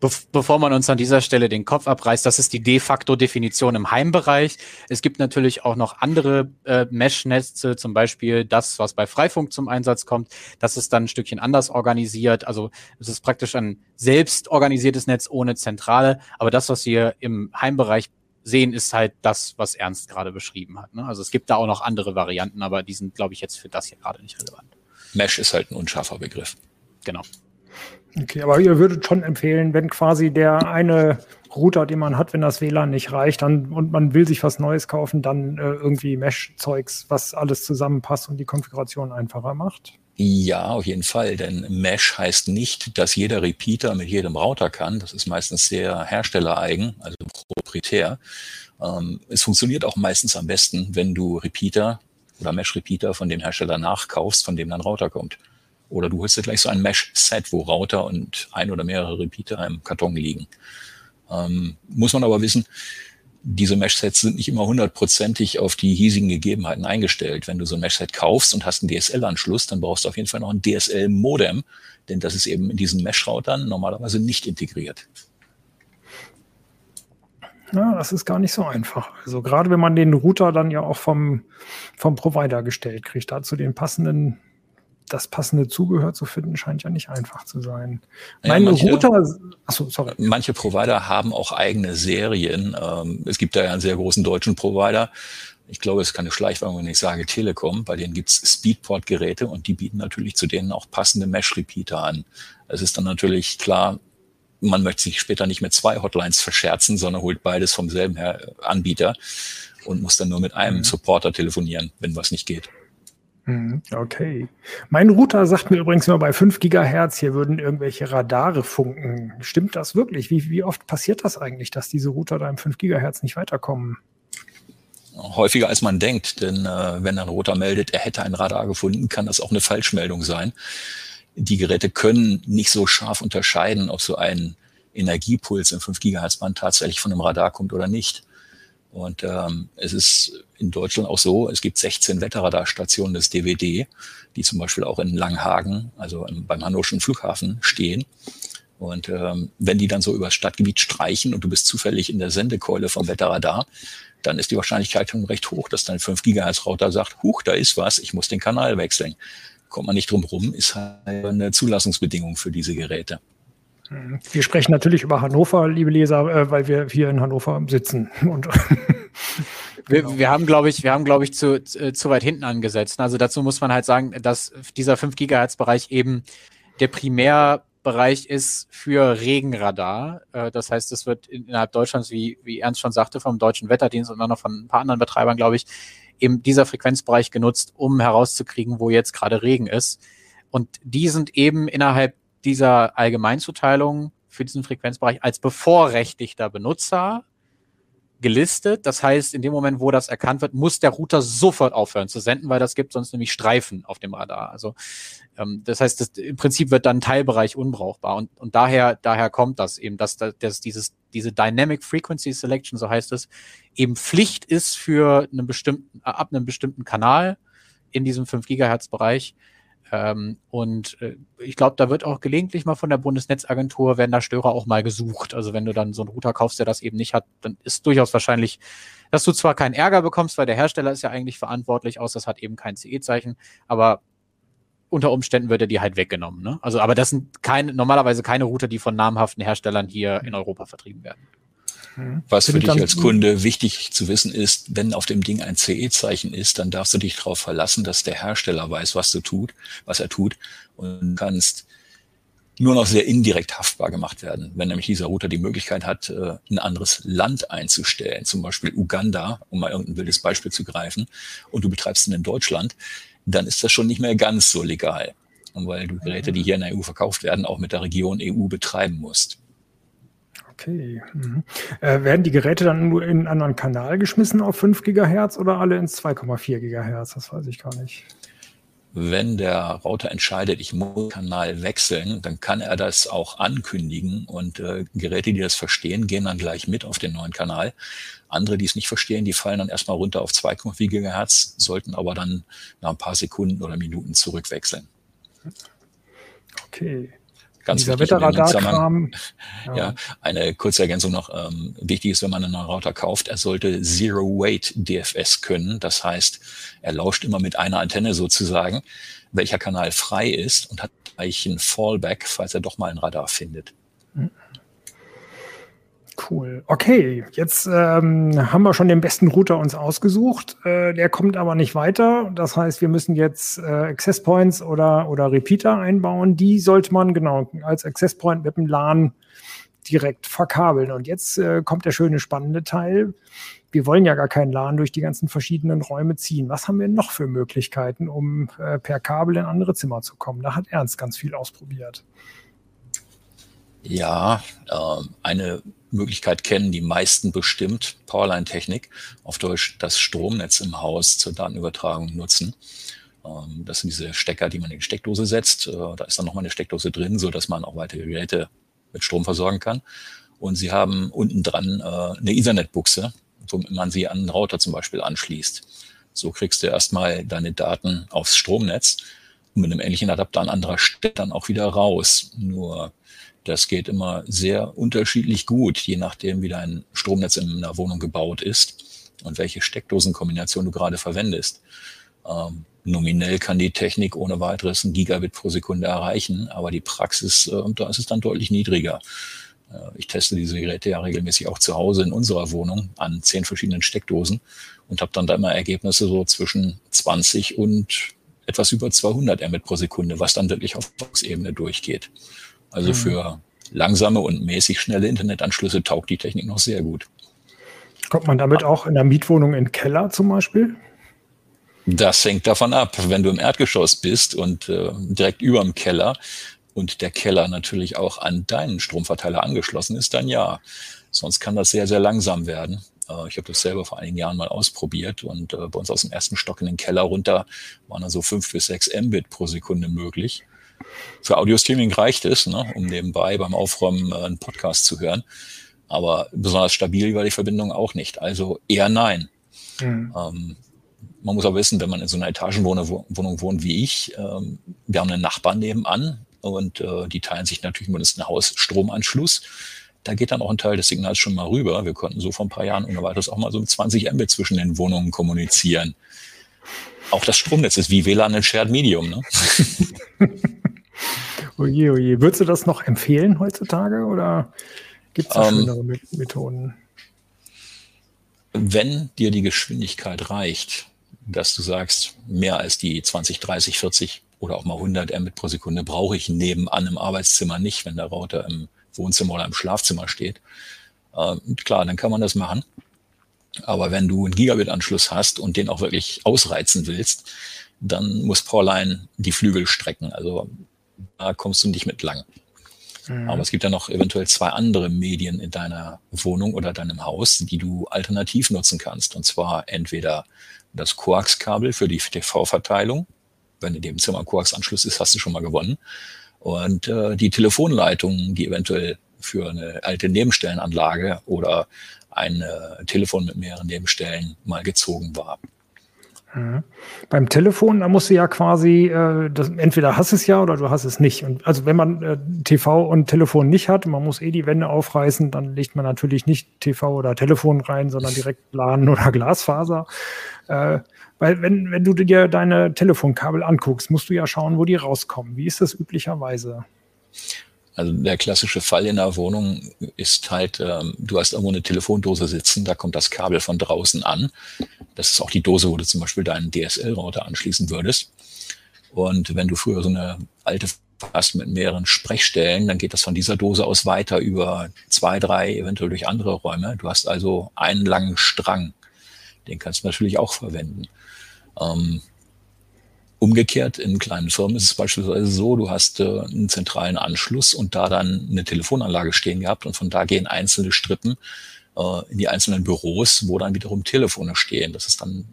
bevor man uns an dieser Stelle den Kopf abreißt, das ist die de facto Definition im Heimbereich. Es gibt natürlich auch noch andere äh, Mesh-Netze, zum Beispiel das, was bei Freifunk zum Einsatz kommt. Das ist dann ein Stückchen anders organisiert. Also es ist praktisch ein selbst organisiertes Netz ohne Zentrale. Aber das, was wir im Heimbereich sehen, ist halt das, was Ernst gerade beschrieben hat. Ne? Also es gibt da auch noch andere Varianten, aber die sind, glaube ich, jetzt für das hier gerade nicht relevant. Mesh ist halt ein unscharfer Begriff. Genau. Okay, aber ihr würdet schon empfehlen, wenn quasi der eine Router, den man hat, wenn das WLAN nicht reicht, dann und man will sich was Neues kaufen, dann äh, irgendwie Mesh-Zeugs, was alles zusammenpasst und die Konfiguration einfacher macht? Ja, auf jeden Fall, denn Mesh heißt nicht, dass jeder Repeater mit jedem Router kann. Das ist meistens sehr herstellereigen, also proprietär. Ähm, es funktioniert auch meistens am besten, wenn du Repeater oder Mesh-Repeater von dem Hersteller nachkaufst, von dem dein Router kommt. Oder du holst dir gleich so ein Mesh-Set, wo Router und ein oder mehrere Repeater im Karton liegen. Ähm, muss man aber wissen, diese Mesh-Sets sind nicht immer hundertprozentig auf die hiesigen Gegebenheiten eingestellt. Wenn du so ein Mesh-Set kaufst und hast einen DSL-Anschluss, dann brauchst du auf jeden Fall noch ein DSL-Modem, denn das ist eben in diesen Mesh-Routern normalerweise nicht integriert. Ja, das ist gar nicht so einfach. Also gerade wenn man den Router dann ja auch vom, vom Provider gestellt kriegt, dazu den passenden das passende Zubehör zu finden, scheint ja nicht einfach zu sein. Ja, Mein manche, Router, achso, sorry. Manche Provider haben auch eigene Serien. Ähm, es gibt da ja einen sehr großen deutschen Provider. Ich glaube, es ist keine Schleichwerbung, wenn ich sage Telekom. Bei denen gibt's Speedport-Geräte und die bieten natürlich zu denen auch passende Mesh-Repeater an. Es ist dann natürlich klar, man möchte sich später nicht mit zwei Hotlines verscherzen, sondern holt beides vom selben Anbieter und muss dann nur mit einem mhm. Supporter telefonieren, wenn was nicht geht. Mhm, okay. Mein Router sagt mir übrigens immer bei 5 Gigahertz, hier würden irgendwelche Radare funken. Stimmt das wirklich? Wie, wie oft passiert das eigentlich, dass diese Router da im 5 Gigahertz nicht weiterkommen? Häufiger als man denkt, denn äh, wenn ein Router meldet, er hätte ein Radar gefunden, kann das auch eine Falschmeldung sein. Die Geräte können nicht so scharf unterscheiden, ob so ein Energiepuls im 5 Gigahertz Band tatsächlich von einem Radar kommt oder nicht. Und ähm, es ist in Deutschland auch so, es gibt 16 Wetterradarstationen des DWD, die zum Beispiel auch in Langhagen, also beim Hannoverschen Flughafen stehen. Und ähm, wenn die dann so über das Stadtgebiet streichen und du bist zufällig in der Sendekeule vom Wetterradar, dann ist die Wahrscheinlichkeit schon recht hoch, dass dein 5 Gigahertz Router sagt, huch, da ist was, ich muss den Kanal wechseln. Kommt man nicht drum rum, ist halt eine Zulassungsbedingung für diese Geräte. Wir sprechen natürlich über Hannover, liebe Leser, äh, weil wir hier in Hannover sitzen. Und wir, genau. wir, haben, glaube ich, wir haben, glaube ich, zu, zu weit hinten angesetzt. Also dazu muss man halt sagen, dass dieser 5 Gigahertz Bereich eben der Primärbereich ist für Regenradar. Äh, das heißt, es wird innerhalb Deutschlands, wie, wie Ernst schon sagte, vom Deutschen Wetterdienst und auch noch von ein paar anderen Betreibern, glaube ich, eben dieser Frequenzbereich genutzt, um herauszukriegen, wo jetzt gerade Regen ist. Und die sind eben innerhalb dieser Allgemeinzuteilung für diesen Frequenzbereich als bevorrechtigter Benutzer gelistet. Das heißt, in dem Moment, wo das erkannt wird, muss der Router sofort aufhören zu senden, weil das gibt sonst nämlich Streifen auf dem Radar. Also ähm, das heißt, das, im Prinzip wird dann Teilbereich unbrauchbar. Und, und daher, daher kommt das eben, dass, dass dieses, diese Dynamic Frequency Selection, so heißt es, eben Pflicht ist für einen bestimmten, ab einem bestimmten Kanal in diesem 5 Gigahertz Bereich. Ähm, und äh, ich glaube, da wird auch gelegentlich mal von der Bundesnetzagentur, werden da Störer auch mal gesucht. Also wenn du dann so einen Router kaufst, der das eben nicht hat, dann ist durchaus wahrscheinlich, dass du zwar keinen Ärger bekommst, weil der Hersteller ist ja eigentlich verantwortlich, aus das hat eben kein CE-Zeichen, aber unter Umständen wird er die halt weggenommen. Ne? Also, aber das sind keine, normalerweise keine Router, die von namhaften Herstellern hier in Europa vertrieben werden. Mhm. Was für dich als Kunde wichtig zu wissen ist, wenn auf dem Ding ein CE-Zeichen ist, dann darfst du dich darauf verlassen, dass der Hersteller weiß, was du tut, was er tut und kannst nur noch sehr indirekt haftbar gemacht werden. Wenn nämlich dieser Router die Möglichkeit hat, äh, ein anderes Land einzustellen, zum Beispiel Uganda, um mal irgendein wildes Beispiel zu greifen, und du betreibst ihn in Deutschland, dann ist das schon nicht mehr ganz so legal. Und weil du Geräte, die hier in der EU verkauft werden, auch mit der Region EU betreiben musst. Okay. Mhm. Äh, werden die Geräte dann nur in einen anderen Kanal geschmissen auf 5 Gigahertz oder alle ins 2,4 Gigahertz? Das weiß ich gar nicht. Wenn der Router entscheidet, ich muss Kanal wechseln, dann kann er das auch ankündigen und äh, Geräte, die das verstehen, gehen dann gleich mit auf den neuen Kanal. Andere, die es nicht verstehen, die fallen dann erstmal runter auf 2,4 Gigahertz, sollten aber dann nach ein paar Sekunden oder Minuten zurückwechseln. Okay ganz Dieser Wetterradarkram. Ja. ja, eine kurze Ergänzung noch. Ähm, wichtig ist, wenn man einen Router kauft, er sollte Zero Weight DFS können. Das heißt, er lauscht immer mit einer Antenne sozusagen, welcher Kanal frei ist und hat gleich einen Fallback, falls er doch mal ein Radar findet. Cool. Okay, jetzt ähm, haben wir schon den besten Router uns ausgesucht. Äh, der kommt aber nicht weiter. Das heißt, wir müssen jetzt äh, Access Points oder, oder Repeater einbauen. Die sollte man genau als Access Point mit dem LAN direkt verkabeln. Und jetzt äh, kommt der schöne spannende Teil. Wir wollen ja gar keinen LAN durch die ganzen verschiedenen Räume ziehen. Was haben wir noch für Möglichkeiten, um äh, per Kabel in andere Zimmer zu kommen? Da hat Ernst ganz viel ausprobiert. Ja, äh, eine Möglichkeit kennen die meisten bestimmt, Powerline-Technik, auf Deutsch das Stromnetz im Haus zur Datenübertragung nutzen. Ähm, das sind diese Stecker, die man in die Steckdose setzt. Äh, da ist dann nochmal eine Steckdose drin, so dass man auch weitere Geräte mit Strom versorgen kann. Und sie haben unten dran äh, eine Ethernet-Buchse, womit man sie an einen Router zum Beispiel anschließt. So kriegst du erstmal deine Daten aufs Stromnetz und mit einem ähnlichen Adapter an anderer Stelle dann auch wieder raus. Nur das geht immer sehr unterschiedlich gut, je nachdem, wie dein Stromnetz in einer Wohnung gebaut ist und welche Steckdosenkombination du gerade verwendest. Ähm, nominell kann die Technik ohne weiteres ein Gigabit pro Sekunde erreichen, aber die Praxis, äh, da ist es dann deutlich niedriger. Äh, ich teste diese Geräte ja regelmäßig auch zu Hause in unserer Wohnung an zehn verschiedenen Steckdosen und habe dann da immer Ergebnisse so zwischen 20 und etwas über 200 Mbit pro Sekunde, was dann wirklich auf Box-Ebene durchgeht. Also mhm. für langsame und mäßig schnelle Internetanschlüsse taugt die Technik noch sehr gut. Kommt man damit auch in der Mietwohnung in den Keller zum Beispiel? Das hängt davon ab. Wenn du im Erdgeschoss bist und äh, direkt über dem Keller und der Keller natürlich auch an deinen Stromverteiler angeschlossen ist, dann ja. Sonst kann das sehr, sehr langsam werden. Äh, ich habe das selber vor einigen Jahren mal ausprobiert und äh, bei uns aus dem ersten Stock in den Keller runter waren dann so fünf bis sechs Mbit pro Sekunde möglich. Für Audio-Streaming reicht es, ne, um nebenbei beim Aufräumen äh, einen Podcast zu hören. Aber besonders stabil war die Verbindung auch nicht. Also eher nein. Mhm. Ähm, man muss auch wissen, wenn man in so einer Etagenwohnung wohnt wie ich, ähm, wir haben einen Nachbarn nebenan und äh, die teilen sich natürlich mindestens einen Hausstromanschluss. Da geht dann auch ein Teil des Signals schon mal rüber. Wir konnten so vor ein paar Jahren ohne weiteres auch mal so mit 20 Mbit zwischen den Wohnungen kommunizieren. Auch das Stromnetz ist wie WLAN ein Shared Medium. Ne? Oje, oje. Würdest du das noch empfehlen heutzutage oder gibt es da ähm, schönere Methoden? Wenn dir die Geschwindigkeit reicht, dass du sagst, mehr als die 20, 30, 40 oder auch mal 100 Mbit pro Sekunde brauche ich nebenan im Arbeitszimmer nicht, wenn der Router im Wohnzimmer oder im Schlafzimmer steht. Äh, klar, dann kann man das machen. Aber wenn du einen Gigabit-Anschluss hast und den auch wirklich ausreizen willst, dann muss Powerline die Flügel strecken. Also da kommst du nicht mit lang. Mhm. Aber es gibt ja noch eventuell zwei andere Medien in deiner Wohnung oder deinem Haus, die du alternativ nutzen kannst. Und zwar entweder das Koax-Kabel für die TV-Verteilung. Wenn in dem Zimmer Koax-Anschluss ist, hast du schon mal gewonnen. Und äh, die Telefonleitung, die eventuell für eine alte Nebenstellenanlage oder ein äh, Telefon mit mehreren Nebenstellen mal gezogen war. Mhm. Beim Telefon, da musst du ja quasi, äh, das, entweder hast es ja oder du hast es nicht. Und also wenn man äh, TV und Telefon nicht hat, man muss eh die Wände aufreißen, dann legt man natürlich nicht TV oder Telefon rein, sondern direkt LAN oder Glasfaser. Äh, weil wenn, wenn du dir deine Telefonkabel anguckst, musst du ja schauen, wo die rauskommen. Wie ist das üblicherweise? Also der klassische Fall in der Wohnung ist halt, ähm, du hast irgendwo eine Telefondose sitzen, da kommt das Kabel von draußen an. Das ist auch die Dose, wo du zum Beispiel deinen DSL-Router anschließen würdest. Und wenn du früher so eine alte hast mit mehreren Sprechstellen, dann geht das von dieser Dose aus weiter über zwei, drei, eventuell durch andere Räume. Du hast also einen langen Strang. Den kannst du natürlich auch verwenden. Ähm, Umgekehrt in kleinen Firmen ist es beispielsweise so, du hast äh, einen zentralen Anschluss und da dann eine Telefonanlage stehen gehabt und von da gehen einzelne Strippen äh, in die einzelnen Büros, wo dann wiederum Telefone stehen. Das ist dann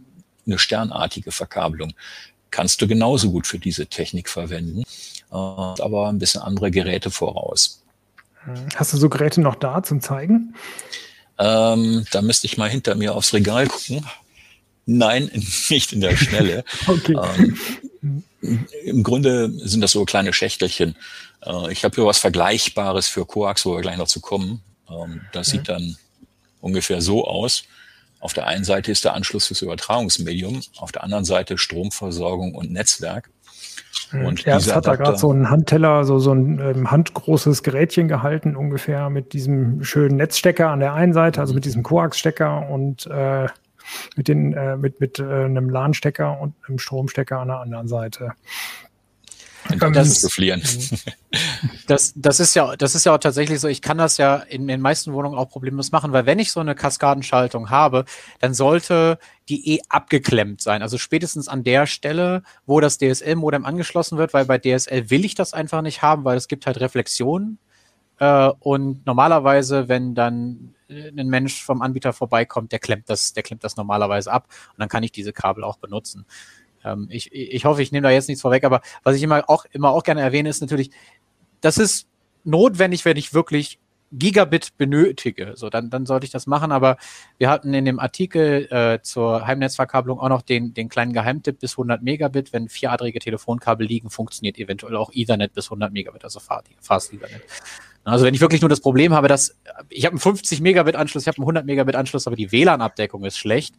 eine sternartige Verkabelung. Kannst du genauso gut für diese Technik verwenden, äh, aber ein bisschen andere Geräte voraus. Hast du so Geräte noch da zum Zeigen? Ähm, da müsste ich mal hinter mir aufs Regal gucken. Nein, nicht in der Schnelle. okay. Ähm, Im Grunde sind das so kleine Schächtelchen. Äh, ich habe hier was Vergleichbares für Coax, wo wir gleich noch zu kommen. Ähm, das mhm. sieht dann ungefähr so aus. Auf der einen Seite ist der Anschluss fürs Übertragungsmedium, auf der anderen Seite Stromversorgung und Netzwerk. Mhm. Und ja, es hat da gerade so einen Handteller, so, so ein ähm, handgroßes Gerätchen gehalten, ungefähr mit diesem schönen Netzstecker an der einen Seite, also mit diesem Koax-Stecker und äh, mit, den, äh, mit, mit äh, einem LAN-Stecker und einem Stromstecker an der anderen Seite. Das, das, das, ist ja, das ist ja auch tatsächlich so. Ich kann das ja in den meisten Wohnungen auch problemlos machen, weil wenn ich so eine Kaskadenschaltung habe, dann sollte die eh abgeklemmt sein. Also spätestens an der Stelle, wo das DSL-Modem angeschlossen wird, weil bei DSL will ich das einfach nicht haben, weil es gibt halt Reflexionen. Äh, und normalerweise, wenn dann ein Mensch vom Anbieter vorbeikommt, der klemmt das, der klemmt das normalerweise ab und dann kann ich diese Kabel auch benutzen. Ähm, ich, ich hoffe, ich nehme da jetzt nichts vorweg, aber was ich immer auch, immer auch gerne erwähne, ist natürlich, das ist notwendig, wenn ich wirklich Gigabit benötige. So, dann, dann sollte ich das machen. Aber wir hatten in dem Artikel äh, zur Heimnetzverkabelung auch noch den, den kleinen Geheimtipp bis 100 Megabit. Wenn vieradrige Telefonkabel liegen, funktioniert eventuell auch Ethernet bis 100 Megabit, also Fast Ethernet. Also wenn ich wirklich nur das Problem habe, dass ich habe einen 50 Megabit Anschluss, ich habe einen 100 Megabit Anschluss, aber die WLAN-Abdeckung ist schlecht.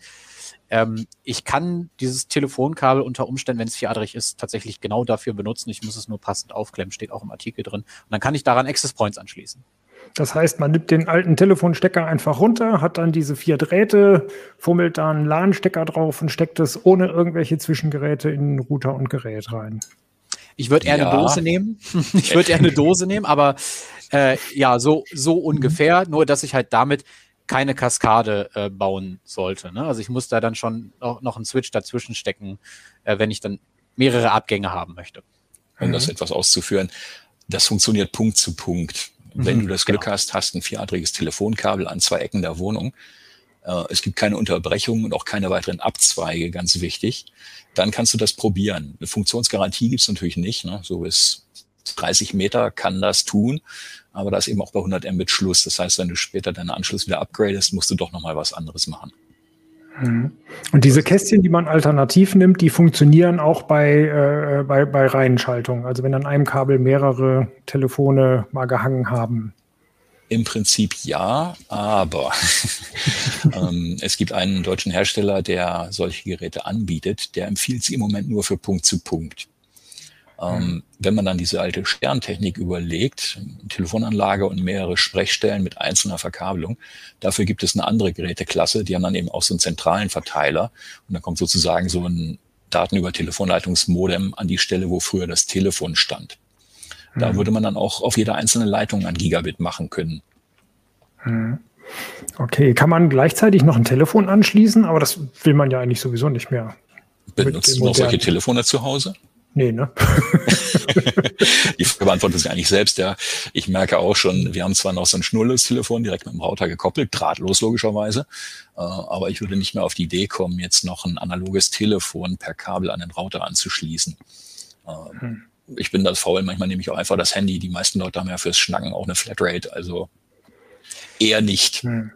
Ähm, ich kann dieses Telefonkabel unter Umständen, wenn es vieradrig ist, tatsächlich genau dafür benutzen. Ich muss es nur passend aufklemmen, steht auch im Artikel drin. Und dann kann ich daran Access Points anschließen. Das heißt, man nimmt den alten Telefonstecker einfach runter, hat dann diese vier Drähte, fummelt da einen LAN-Stecker drauf und steckt es ohne irgendwelche Zwischengeräte in Router und Gerät rein. Ich würde eher ja. eine Dose nehmen. ich würde eher eine Dose nehmen, aber äh, ja, so, so ungefähr. Nur, dass ich halt damit keine Kaskade äh, bauen sollte. Ne? Also ich muss da dann schon noch, noch einen Switch dazwischen stecken, äh, wenn ich dann mehrere Abgänge haben möchte. Um mhm. das etwas auszuführen, das funktioniert Punkt zu Punkt. Wenn mhm, du das Glück genau. hast, hast ein vieradriges Telefonkabel an zwei Ecken der Wohnung. Äh, es gibt keine Unterbrechungen und auch keine weiteren Abzweige, ganz wichtig. Dann kannst du das probieren. Eine Funktionsgarantie gibt's natürlich nicht. Ne? So bis 30 Meter kann das tun, aber da ist eben auch bei 100 Mbit Schluss. Das heißt, wenn du später deinen Anschluss wieder upgradest, musst du doch nochmal was anderes machen. Mhm. Und diese Kästchen, die man alternativ nimmt, die funktionieren auch bei, äh, bei, bei Reihenschaltung. Also wenn an einem Kabel mehrere Telefone mal gehangen haben. Im Prinzip ja, aber ähm, es gibt einen deutschen Hersteller, der solche Geräte anbietet, der empfiehlt sie im Moment nur für Punkt zu Punkt. Ähm, mhm. Wenn man dann diese alte Sterntechnik überlegt, Telefonanlage und mehrere Sprechstellen mit einzelner Verkabelung, dafür gibt es eine andere Geräteklasse, die haben dann eben auch so einen zentralen Verteiler und dann kommt sozusagen so ein Daten über Telefonleitungsmodem an die Stelle, wo früher das Telefon stand. Da mhm. würde man dann auch auf jeder einzelne Leitung ein Gigabit machen können. Mhm. Okay, kann man gleichzeitig noch ein Telefon anschließen, aber das will man ja eigentlich sowieso nicht mehr. Benutzt du noch solche Telefone zu Hause? Nee, ne? die Frage beantwortet sich eigentlich selbst, ja. Ich merke auch schon, wir haben zwar noch so ein Schnurlostelefon direkt mit dem Router gekoppelt, drahtlos logischerweise, äh, aber ich würde nicht mehr auf die Idee kommen, jetzt noch ein analoges Telefon per Kabel an den Router anzuschließen. Äh, hm. Ich bin das faul, manchmal nehme ich auch einfach das Handy. Die meisten Leute haben ja fürs Schnacken auch eine Flatrate, also eher nicht. Hm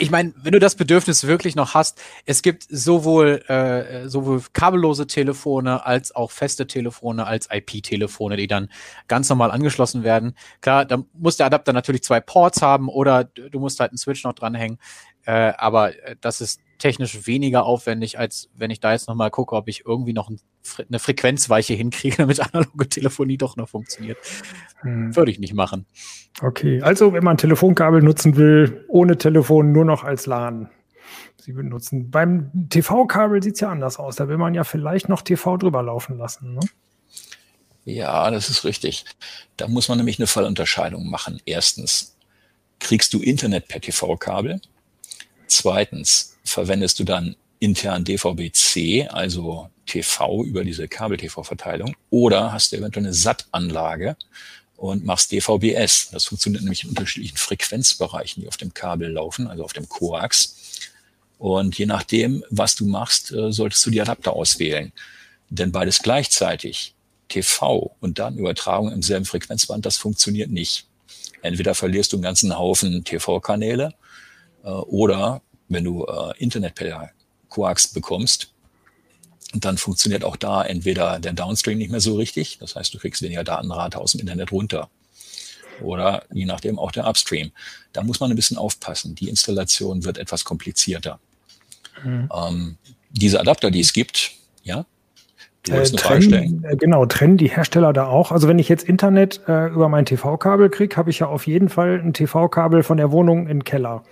ich meine, wenn du das Bedürfnis wirklich noch hast, es gibt sowohl, äh, sowohl kabellose Telefone als auch feste Telefone als IP-Telefone, die dann ganz normal angeschlossen werden. Klar, da muss der Adapter natürlich zwei Ports haben oder du musst halt einen Switch noch dranhängen. Äh, aber äh, das ist technisch weniger aufwendig, als wenn ich da jetzt nochmal gucke, ob ich irgendwie noch ein, eine Frequenzweiche hinkriege, damit analoge Telefonie doch noch funktioniert. Hm. Würde ich nicht machen. Okay, also wenn man Telefonkabel nutzen will, ohne Telefon nur noch als LAN sie benutzen. Beim TV-Kabel sieht es ja anders aus. Da will man ja vielleicht noch TV drüber laufen lassen. Ne? Ja, das ist richtig. Da muss man nämlich eine Fallunterscheidung machen. Erstens, kriegst du Internet per TV-Kabel? Zweitens, verwendest du dann intern DVB-C, also TV über diese Kabel-TV-Verteilung, oder hast du eventuell eine SAT-Anlage und machst DVB-S. Das funktioniert nämlich in unterschiedlichen Frequenzbereichen, die auf dem Kabel laufen, also auf dem Coax. Und je nachdem, was du machst, äh, solltest du die Adapter auswählen. Denn beides gleichzeitig, TV und Datenübertragung im selben Frequenzband, das funktioniert nicht. Entweder verlierst du einen ganzen Haufen TV-Kanäle oder wenn du äh, Internet per Coax bekommst, dann funktioniert auch da entweder der Downstream nicht mehr so richtig, das heißt, du kriegst weniger Datenrate aus dem Internet runter. Oder je nachdem auch der Upstream. Da muss man ein bisschen aufpassen. Die Installation wird etwas komplizierter. Mhm. Ähm, diese Adapter, die es gibt, ja, Du äh, trennen, äh, genau, trennen die Hersteller da auch. Also wenn ich jetzt Internet äh, über mein TV-Kabel kriege, habe ich ja auf jeden Fall ein TV-Kabel von der Wohnung in den Keller.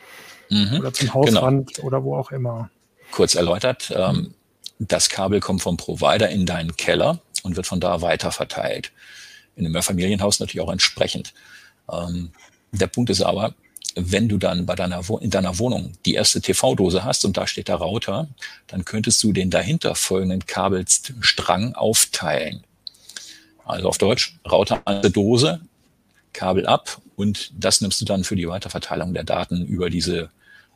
Mhm. Oder zum Hausrand genau. oder wo auch immer. Kurz erläutert, ähm, das Kabel kommt vom Provider in deinen Keller und wird von da weiter verteilt. In einem Mehrfamilienhaus natürlich auch entsprechend. Ähm, der Punkt ist aber, wenn du dann bei deiner in deiner Wohnung die erste TV-Dose hast und da steht der Router, dann könntest du den dahinter folgenden Kabelstrang aufteilen. Also auf Deutsch, Router an der Dose, Kabel ab und das nimmst du dann für die Weiterverteilung der Daten über diese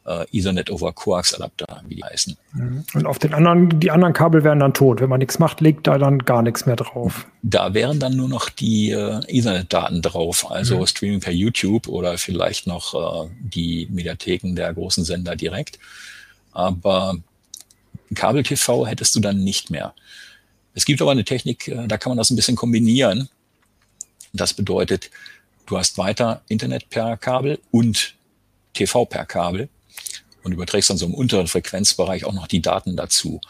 äh, Ethernet over Coax Adapter, wie die heißen. Mhm. Und auf den anderen, die anderen Kabel wären dann tot. Wenn man nichts macht, legt da dann gar nichts mehr drauf. Da wären dann nur noch die äh, Ethernet-Daten drauf, also mhm. Streaming per YouTube oder vielleicht noch äh, die Mediatheken der großen Sender direkt. Aber Kabel-TV hättest du dann nicht mehr. Es gibt aber eine Technik, äh, da kann man das ein bisschen kombinieren. Das bedeutet, du hast weiter Internet per Kabel und TV per Kabel und überträgst dann so im unteren Frequenzbereich auch noch die Daten dazu.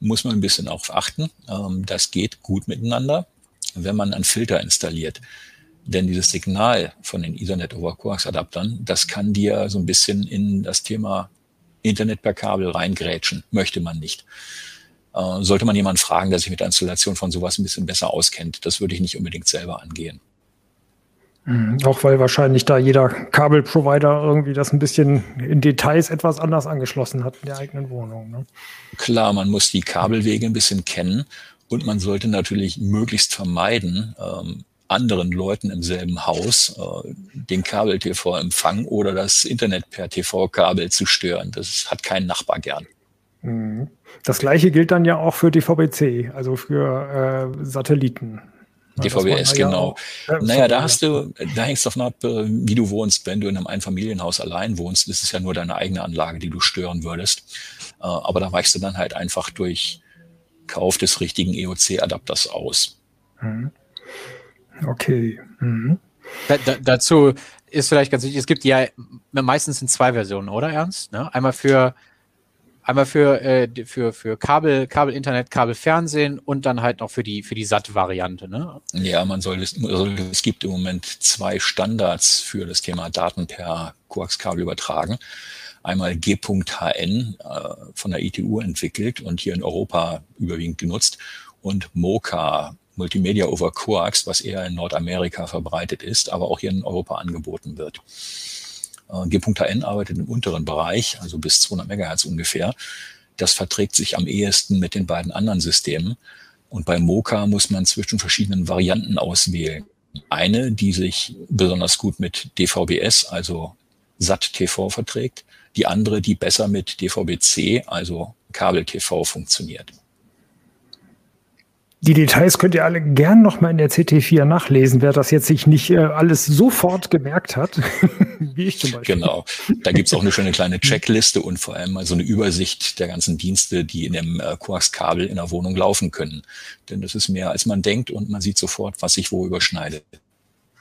Muss man ein bisschen darauf achten. Ähm, das geht gut miteinander, wenn man einen Filter installiert. Denn dieses Signal von den Ethernet over Coax Adaptern, das kann dir so ein bisschen in das Thema Internet per Kabel reingrätschen. Möchte man nicht. Äh, sollte man jemanden fragen, der sich mit der Installation von sowas ein bisschen besser auskennt. Das würde ich nicht unbedingt selber angehen. Mhm. Auch weil wahrscheinlich da jeder Kabelprovider irgendwie das ein bisschen in Details etwas anders angeschlossen hat in der eigenen Wohnung. Ne? Klar, man muss die Kabelwege ein bisschen kennen und man sollte natürlich möglichst vermeiden, ähm, anderen Leuten im selben Haus äh, den Kabel-TV-Empfang oder das Internet per TV-Kabel zu stören. Das hat kein Nachbar gern. Mhm. Das gleiche gilt dann ja auch für DVB-C, also für äh, Satelliten. DVBS, genau. Ja naja, da hast du, da hängst du davon ab, äh, wie du wohnst. Wenn du in einem Einfamilienhaus allein wohnst, ist es ja nur deine eigene Anlage, die du stören würdest. Äh, aber da weichst du dann halt einfach durch Kauf des richtigen EOC-Adapters aus. Mhm. Okay. Mhm. Da, da, dazu ist vielleicht ganz wichtig, es gibt ja meistens in zwei Versionen, oder Ernst? Ne? Einmal für Einmal für, äh, für, für Kabel, Kabel Internet, Kabel Fernsehen und dann halt noch für die, für die SAT-Variante, ne? Ja, man soll es, es gibt im Moment zwei Standards für das Thema Daten per Koaxkabel übertragen. Einmal G.HN äh, von der ITU entwickelt und hier in Europa überwiegend genutzt und MOCA, Multimedia over Coax, was eher in Nordamerika verbreitet ist, aber auch hier in Europa angeboten wird. Äh, G.N arbeitet im unteren Bereich, also bis 200 Megahertz ungefähr. Das verträgt sich am ehesten mit den beiden anderen Systemen. Und bei Mocha muss man zwischen verschiedenen Varianten auswählen. Eine, die sich besonders gut mit DVB-S, also SAT-TV verträgt. Die andere, die besser mit DVB-C, also Kabel-TV funktioniert. Die Details könnt ihr alle gern noch mal in der CT4 nachlesen, wer das jetzt sich nicht äh, alles sofort gemerkt hat, wie ich zum Beispiel. Genau, da gibt's auch eine schöne kleine Checkliste und vor allem mal so eine Übersicht der ganzen Dienste, die in dem äh, Koax-Kabel in der Wohnung laufen können. Denn das ist mehr, als man denkt und man sieht sofort, was sich wo überschneidet.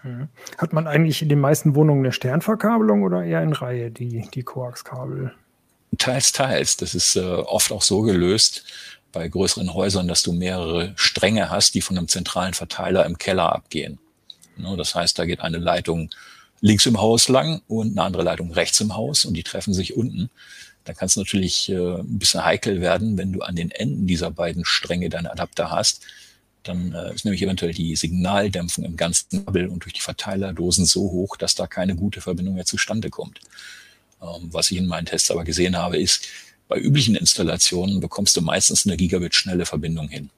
Hm. Hat man eigentlich in den meisten Wohnungen eine Sternverkabelung oder eher in Reihe die, die Koax-Kabel? Teils, teils. Das ist äh, oft auch so gelöst, bei größeren Häusern, dass du mehrere Stränge hast, die von einem zentralen Verteiler im Keller abgehen. Ne, das heißt, da geht eine Leitung links im Haus lang und eine andere Leitung rechts im Haus und die treffen sich unten. Da kann es natürlich äh, ein bisschen heikel werden, wenn du an den Enden dieser beiden Stränge deine Adapter hast. Dann äh, ist nämlich eventuell die Signaldämpfung im ganzen Kabel und durch die Verteilerdosen so hoch, dass da keine gute Verbindung mehr zustande kommt. Ähm, was ich in meinen Tests aber gesehen habe, ist, bei üblichen Installationen bekommst du meistens eine Gigabit schnelle Verbindung hin.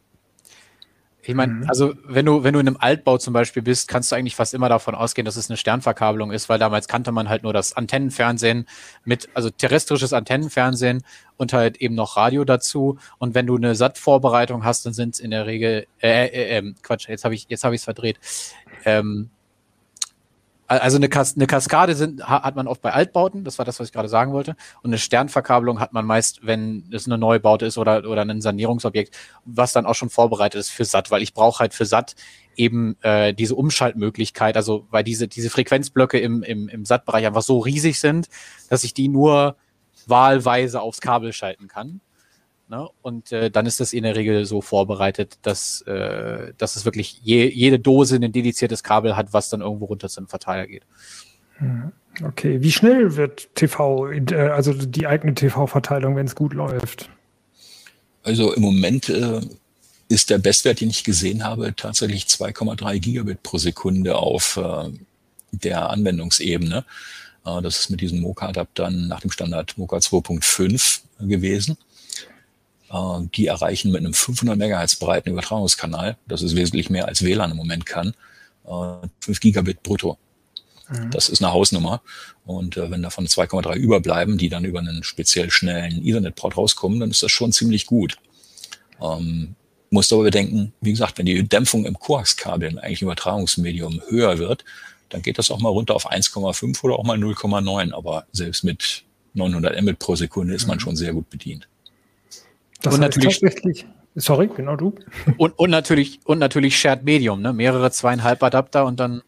Ich meine, mhm. also wenn du, wenn du in einem Altbau zum Beispiel bist, kannst du eigentlich fast immer davon ausgehen, dass es eine Sternverkabelung ist, weil damals kannte man halt nur das Antennenfernsehen mit, also terrestrisches Antennenfernsehen und halt eben noch Radio dazu. Und wenn du eine SAT-Vorbereitung hast, dann sind es in der Regel, äh, äh, äh, Quatsch, jetzt habe ich, jetzt habe ich es verdreht. Ähm, also eine, Kas eine Kaskade sind, hat man oft bei Altbauten, das war das, was ich gerade sagen wollte. Und eine Sternverkabelung hat man meist, wenn es eine Neubaute ist oder, oder ein Sanierungsobjekt, was dann auch schon vorbereitet ist für SAT, weil ich brauche halt für SAT eben äh, diese Umschaltmöglichkeit, also weil diese, diese Frequenzblöcke im, im, im SAT-Bereich einfach so riesig sind, dass ich die nur wahlweise aufs Kabel schalten kann. Ne? Und äh, dann ist das in der Regel so vorbereitet, dass, äh, dass es wirklich je, jede Dose ein dediziertes Kabel hat, was dann irgendwo runter zum Verteiler geht. Mhm. Okay, wie schnell wird TV, äh, also die eigene TV-Verteilung, wenn es gut läuft? Also im Moment äh, ist der Bestwert, den ich gesehen habe, tatsächlich 2,3 Gigabit pro Sekunde auf äh, der Anwendungsebene. Äh, das ist mit diesem Mocha-Adaptern nach dem Standard Mocha 2.5 gewesen. Die erreichen mit einem 500 Megahertz breiten Übertragungskanal, das ist wesentlich mehr als WLAN im Moment kann, 5 äh, Gigabit brutto. Mhm. Das ist eine Hausnummer. Und äh, wenn davon 2,3 überbleiben, die dann über einen speziell schnellen Ethernet-Port rauskommen, dann ist das schon ziemlich gut. Ähm, musst aber bedenken, wie gesagt, wenn die Dämpfung im Koax-Kabel im eigentlichen Übertragungsmedium höher wird, dann geht das auch mal runter auf 1,5 oder auch mal 0,9. Aber selbst mit 900 Mbit pro Sekunde ist man mhm. schon sehr gut bedient. Das und natürlich tatsächlich. Sorry, genau du. Und, und natürlich und natürlich Shared Medium, ne? Mehrere zweieinhalb Adapter und dann.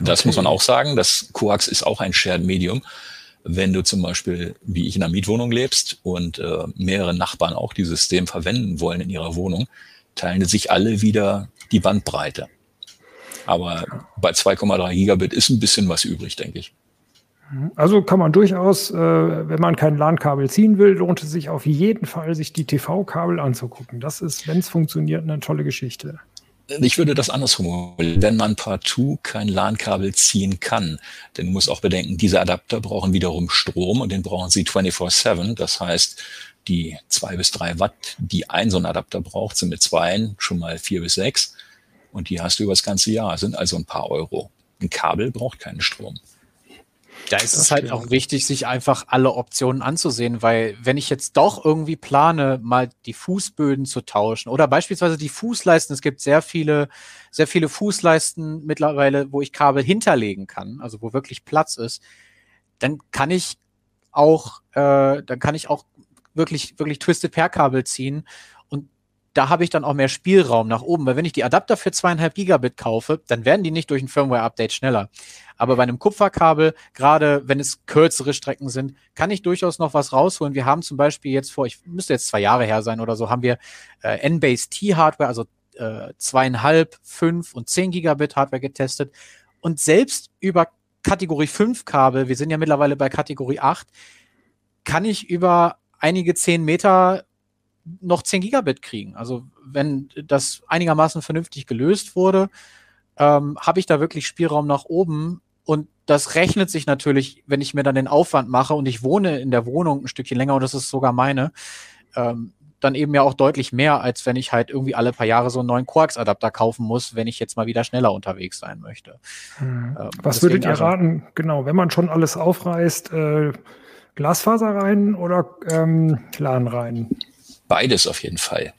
Das okay. muss man auch sagen. Das Coax ist auch ein Shared Medium. Wenn du zum Beispiel, wie ich in einer Mietwohnung lebst und äh, mehrere Nachbarn auch dieses System verwenden wollen in ihrer Wohnung, teilen sich alle wieder die Bandbreite. Aber bei 2,3 Gigabit ist ein bisschen was übrig, denke ich. Also kann man durchaus, äh, wenn man kein LAN-Kabel ziehen will, lohnt es sich auf jeden Fall, sich die TV-Kabel anzugucken. Das ist, wenn es funktioniert, eine tolle Geschichte. Ich würde das anders formulieren. Wenn man partout kein LAN-Kabel ziehen kann, dann muss auch bedenken, diese Adapter brauchen wiederum Strom und den brauchen sie 24-7. Das heißt, die zwei bis drei Watt, die ein so ein Adapter braucht, sind mit zwei schon mal vier bis sechs. Und die hast du über das ganze Jahr, sind also ein paar Euro. Ein Kabel braucht keinen Strom. Da ist es halt auch wichtig, sich einfach alle Optionen anzusehen, weil wenn ich jetzt doch irgendwie plane, mal die Fußböden zu tauschen oder beispielsweise die Fußleisten, es gibt sehr viele, sehr viele Fußleisten mittlerweile, wo ich Kabel hinterlegen kann, also wo wirklich Platz ist, dann kann ich auch, äh, dann kann ich auch wirklich, wirklich Twisted Pair Kabel ziehen da habe ich dann auch mehr Spielraum nach oben, weil wenn ich die Adapter für zweieinhalb Gigabit kaufe, dann werden die nicht durch ein Firmware-Update schneller. Aber bei einem Kupferkabel, gerade wenn es kürzere Strecken sind, kann ich durchaus noch was rausholen. Wir haben zum Beispiel jetzt vor, ich müsste jetzt zwei Jahre her sein oder so, haben wir äh, N-Base T-Hardware, also äh, zweieinhalb, fünf und zehn Gigabit Hardware getestet. Und selbst über Kategorie 5 Kabel, wir sind ja mittlerweile bei Kategorie 8, kann ich über einige zehn Meter noch 10 Gigabit kriegen. Also wenn das einigermaßen vernünftig gelöst wurde, ähm, habe ich da wirklich Spielraum nach oben. Und das rechnet sich natürlich, wenn ich mir dann den Aufwand mache und ich wohne in der Wohnung ein Stückchen länger und das ist sogar meine, ähm, dann eben ja auch deutlich mehr, als wenn ich halt irgendwie alle paar Jahre so einen neuen Quarks-Adapter kaufen muss, wenn ich jetzt mal wieder schneller unterwegs sein möchte. Hm. Ähm, Was würdet ihr also, raten, genau, wenn man schon alles aufreißt, äh, Glasfaser rein oder ähm, LAN rein? Beides auf jeden Fall.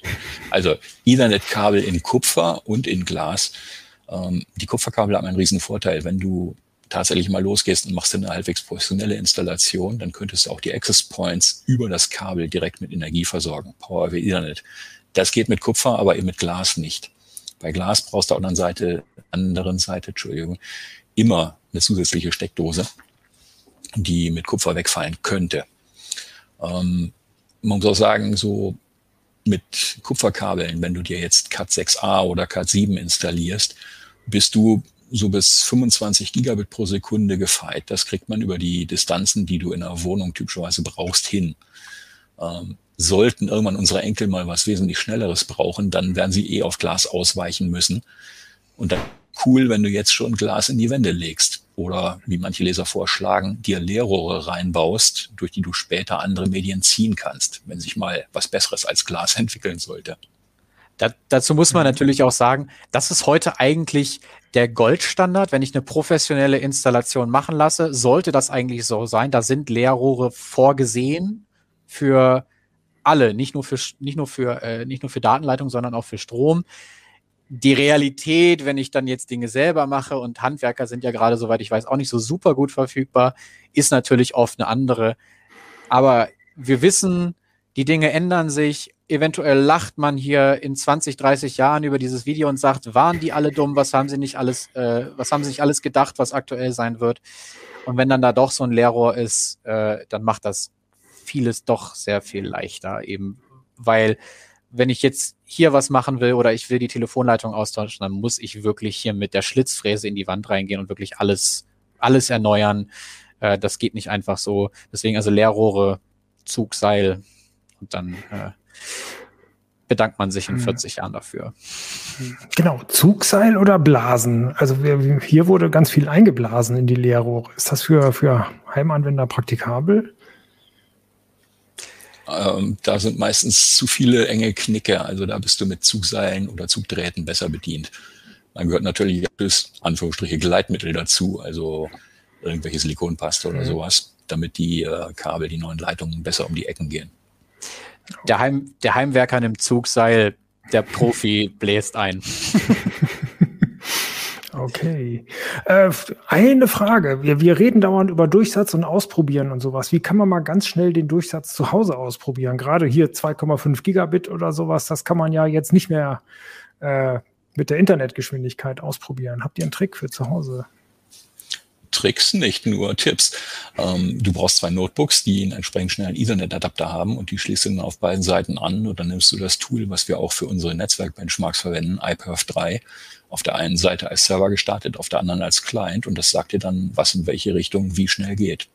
Also Ethernet-Kabel in Kupfer und in Glas. Ähm, die Kupferkabel haben einen riesen Vorteil. Wenn du tatsächlich mal losgehst und machst eine halbwegs professionelle Installation, dann könntest du auch die Access Points über das Kabel direkt mit Energie versorgen. Power over Ethernet. Das geht mit Kupfer, aber eben mit Glas nicht. Bei Glas brauchst du auf der anderen Seite, anderen Seite, Entschuldigung, immer eine zusätzliche Steckdose, die mit Kupfer wegfallen könnte. Ähm, man muss auch sagen, so mit Kupferkabeln, wenn du dir jetzt Cat 6a oder Cat 7 installierst, bist du so bis 25 Gigabit pro Sekunde gefeit. Das kriegt man über die Distanzen, die du in einer Wohnung typischerweise brauchst, hin. Ähm, sollten irgendwann unsere Enkel mal was wesentlich Schnelleres brauchen, dann werden sie eh auf Glas ausweichen müssen. Und dann cool, wenn du jetzt schon Glas in die Wände legst oder, wie manche Leser vorschlagen, dir Leerrohre reinbaust, durch die du später andere Medien ziehen kannst, wenn sich mal was Besseres als Glas entwickeln sollte. Da, dazu muss man natürlich auch sagen, das ist heute eigentlich der Goldstandard. Wenn ich eine professionelle Installation machen lasse, sollte das eigentlich so sein. Da sind Leerrohre vorgesehen für alle, nicht nur für nicht nur für äh, nicht nur für Datenleitung, sondern auch für Strom die Realität, wenn ich dann jetzt Dinge selber mache und Handwerker sind ja gerade, soweit ich weiß, auch nicht so super gut verfügbar, ist natürlich oft eine andere. Aber wir wissen, die Dinge ändern sich. Eventuell lacht man hier in 20, 30 Jahren über dieses Video und sagt, waren die alle dumm? Was haben sie nicht alles, äh, was haben sie nicht alles gedacht, was aktuell sein wird? Und wenn dann da doch so ein Leerrohr ist, äh, dann macht das vieles doch sehr viel leichter, eben weil wenn ich jetzt hier was machen will oder ich will die Telefonleitung austauschen, dann muss ich wirklich hier mit der Schlitzfräse in die Wand reingehen und wirklich alles, alles erneuern. Äh, das geht nicht einfach so. Deswegen also Leerrohre, Zugseil und dann äh, bedankt man sich in 40 mhm. Jahren dafür. Genau, Zugseil oder Blasen? Also wir, hier wurde ganz viel eingeblasen in die Leerrohre. Ist das für, für Heimanwender praktikabel? Ähm, da sind meistens zu viele enge Knicke, also da bist du mit Zugseilen oder Zugdrähten besser bedient. Dann gehört natürlich das Anführungsstriche Gleitmittel dazu, also irgendwelche Silikonpaste oder mhm. sowas, damit die äh, Kabel, die neuen Leitungen besser um die Ecken gehen. Der, Heim, der Heimwerker nimmt Zugseil, der Profi bläst ein. Okay. Äh, eine Frage. Wir, wir reden dauernd über Durchsatz und Ausprobieren und sowas. Wie kann man mal ganz schnell den Durchsatz zu Hause ausprobieren? Gerade hier 2,5 Gigabit oder sowas, das kann man ja jetzt nicht mehr äh, mit der Internetgeschwindigkeit ausprobieren. Habt ihr einen Trick für zu Hause? Tricks, nicht nur Tipps. Ähm, du brauchst zwei Notebooks, die einen entsprechend schnellen Ethernet-Adapter haben und die schließt du dann auf beiden Seiten an und dann nimmst du das Tool, was wir auch für unsere Netzwerk-Benchmarks verwenden, iPerf 3, auf der einen Seite als Server gestartet, auf der anderen als Client und das sagt dir dann, was in welche Richtung wie schnell geht.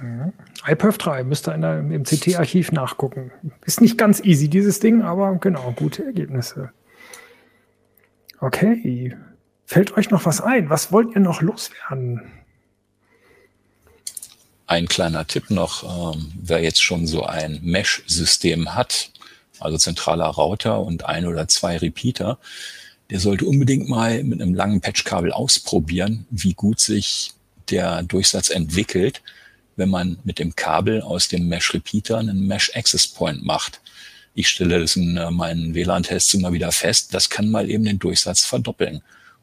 Mhm. iPerf 3 müsst ihr in der, im CT-Archiv nachgucken. Ist nicht ganz easy, dieses Ding, aber genau, gute Ergebnisse. Okay. Fällt euch noch was ein? Was wollt ihr noch loswerden? Ein kleiner Tipp noch, ähm, wer jetzt schon so ein Mesh-System hat, also zentraler Router und ein oder zwei Repeater, der sollte unbedingt mal mit einem langen Patchkabel ausprobieren, wie gut sich der Durchsatz entwickelt, wenn man mit dem Kabel aus dem Mesh-Repeater einen Mesh-Access-Point macht. Ich stelle das in äh, meinen WLAN-Tests immer wieder fest, das kann mal eben den Durchsatz verdoppeln.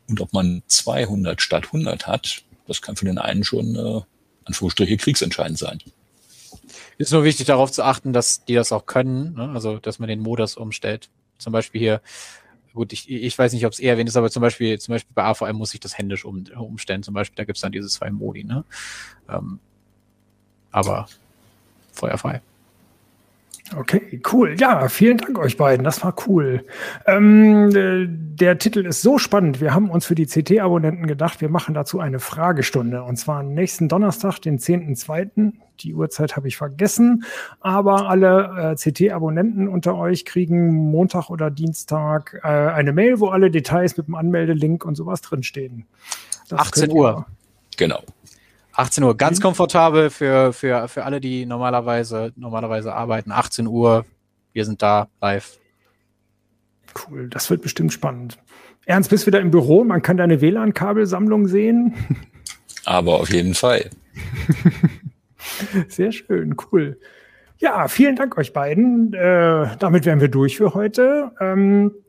Und ob man 200 statt 100 hat, das kann für den einen schon äh, Anführungsstriche kriegsentscheidend sein. Ist nur wichtig darauf zu achten, dass die das auch können, ne? also dass man den Modus umstellt. Zum Beispiel hier, gut, ich, ich weiß nicht, ob es eher erwähnt ist, aber zum Beispiel, zum Beispiel bei AVM muss ich das händisch um, umstellen. Zum Beispiel, da gibt es dann diese zwei Modi, ne? Ähm, aber feuerfrei. Okay, cool. Ja, vielen Dank euch beiden. Das war cool. Ähm, äh, der Titel ist so spannend. Wir haben uns für die CT-Abonnenten gedacht, wir machen dazu eine Fragestunde. Und zwar nächsten Donnerstag, den 10.2. Die Uhrzeit habe ich vergessen. Aber alle äh, CT-Abonnenten unter euch kriegen Montag oder Dienstag äh, eine Mail, wo alle Details mit dem Anmeldelink und sowas drinstehen. Das 18 Uhr. Genau. 18 Uhr, ganz mhm. komfortabel für, für, für alle, die normalerweise, normalerweise arbeiten. 18 Uhr, wir sind da live. Cool, das wird bestimmt spannend. Ernst, bist wieder im Büro? Man kann deine WLAN-Kabelsammlung sehen. Aber auf jeden Fall. Sehr schön, cool. Ja, vielen Dank euch beiden. Äh, damit wären wir durch für heute. Ähm, äh,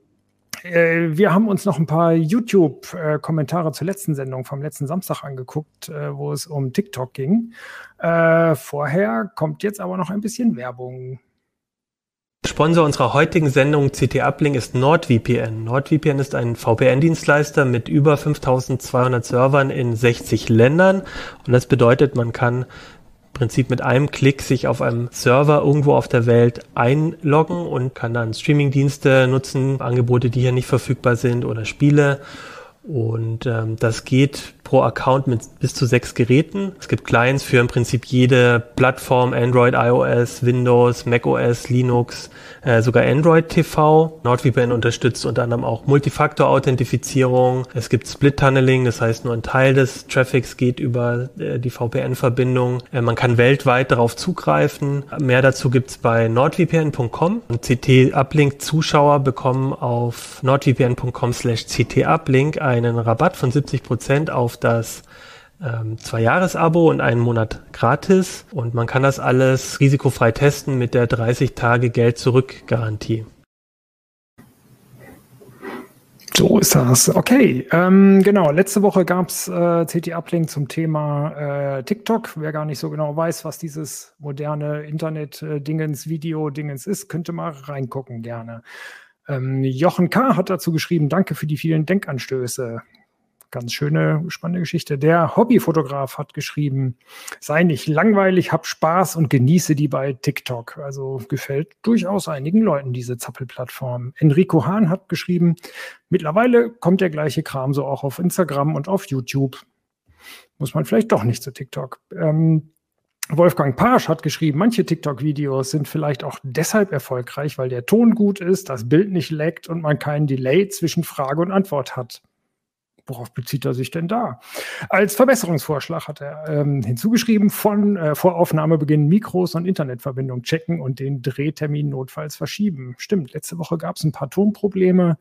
wir haben uns noch ein paar YouTube-Kommentare zur letzten Sendung vom letzten Samstag angeguckt, äh, wo es um TikTok ging. Äh, vorher kommt jetzt aber noch ein bisschen Werbung. Sponsor unserer heutigen Sendung CT Uplink ist NordVPN. NordVPN ist ein VPN-Dienstleister mit über 5200 Servern in 60 Ländern und das bedeutet, man kann Prinzip mit einem Klick sich auf einem Server irgendwo auf der Welt einloggen und kann dann Streamingdienste nutzen, Angebote, die hier nicht verfügbar sind oder Spiele. Und ähm, das geht pro Account mit bis zu sechs Geräten. Es gibt Clients für im Prinzip jede Plattform, Android, iOS, Windows, macOS, Linux, äh, sogar Android TV. NordVPN unterstützt unter anderem auch Multifaktor-Authentifizierung. Es gibt Split-Tunneling, das heißt nur ein Teil des Traffics geht über äh, die VPN-Verbindung. Äh, man kann weltweit darauf zugreifen. Mehr dazu gibt's bei nordvpn.com. CT-Uplink-Zuschauer bekommen auf nordvpn.com slash CT-Uplink einen Rabatt von 70 Prozent das ähm, Zwei-Jahres-Abo und einen Monat gratis. Und man kann das alles risikofrei testen mit der 30-Tage-Geld-Zurück-Garantie. So ist das. Okay, ähm, genau. Letzte Woche gab es äh, CT-Uplink zum Thema äh, TikTok. Wer gar nicht so genau weiß, was dieses moderne Internet-Dingens, Video-Dingens ist, könnte mal reingucken gerne. Ähm, Jochen K. hat dazu geschrieben, danke für die vielen Denkanstöße ganz schöne, spannende Geschichte. Der Hobbyfotograf hat geschrieben, sei nicht langweilig, hab Spaß und genieße die bei TikTok. Also gefällt durchaus einigen Leuten diese Zappelplattform. Enrico Hahn hat geschrieben, mittlerweile kommt der gleiche Kram so auch auf Instagram und auf YouTube. Muss man vielleicht doch nicht zu TikTok. Ähm, Wolfgang Pasch hat geschrieben, manche TikTok-Videos sind vielleicht auch deshalb erfolgreich, weil der Ton gut ist, das Bild nicht leckt und man keinen Delay zwischen Frage und Antwort hat worauf bezieht er sich denn da? Als Verbesserungsvorschlag hat er ähm, hinzugeschrieben, von äh, vor Aufnahmebeginn Mikros und Internetverbindung checken und den Drehtermin notfalls verschieben. Stimmt, letzte Woche gab es ein paar Tonprobleme.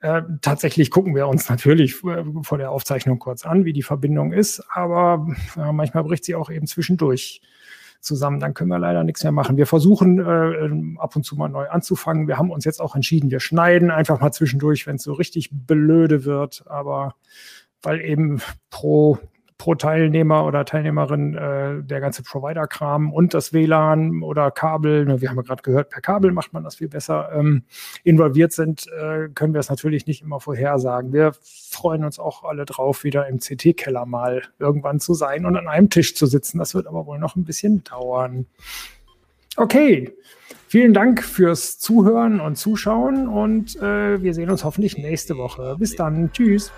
Äh, tatsächlich gucken wir uns natürlich äh, vor der Aufzeichnung kurz an, wie die Verbindung ist, aber äh, manchmal bricht sie auch eben zwischendurch zusammen, dann können wir leider nichts mehr machen. Wir versuchen äh, ab und zu mal neu anzufangen. Wir haben uns jetzt auch entschieden, wir schneiden einfach mal zwischendurch, wenn es so richtig blöde wird, aber weil eben pro pro Teilnehmer oder Teilnehmerin äh, der ganze Provider-Kram und das WLAN oder Kabel, ne, wir haben ja gerade gehört, per Kabel macht man das viel besser, ähm, involviert sind, äh, können wir es natürlich nicht immer vorhersagen. Wir freuen uns auch alle drauf, wieder im CT-Keller mal irgendwann zu sein und an einem Tisch zu sitzen. Das wird aber wohl noch ein bisschen dauern. Okay, vielen Dank fürs Zuhören und Zuschauen und äh, wir sehen uns hoffentlich nächste Woche. Bis dann. Tschüss.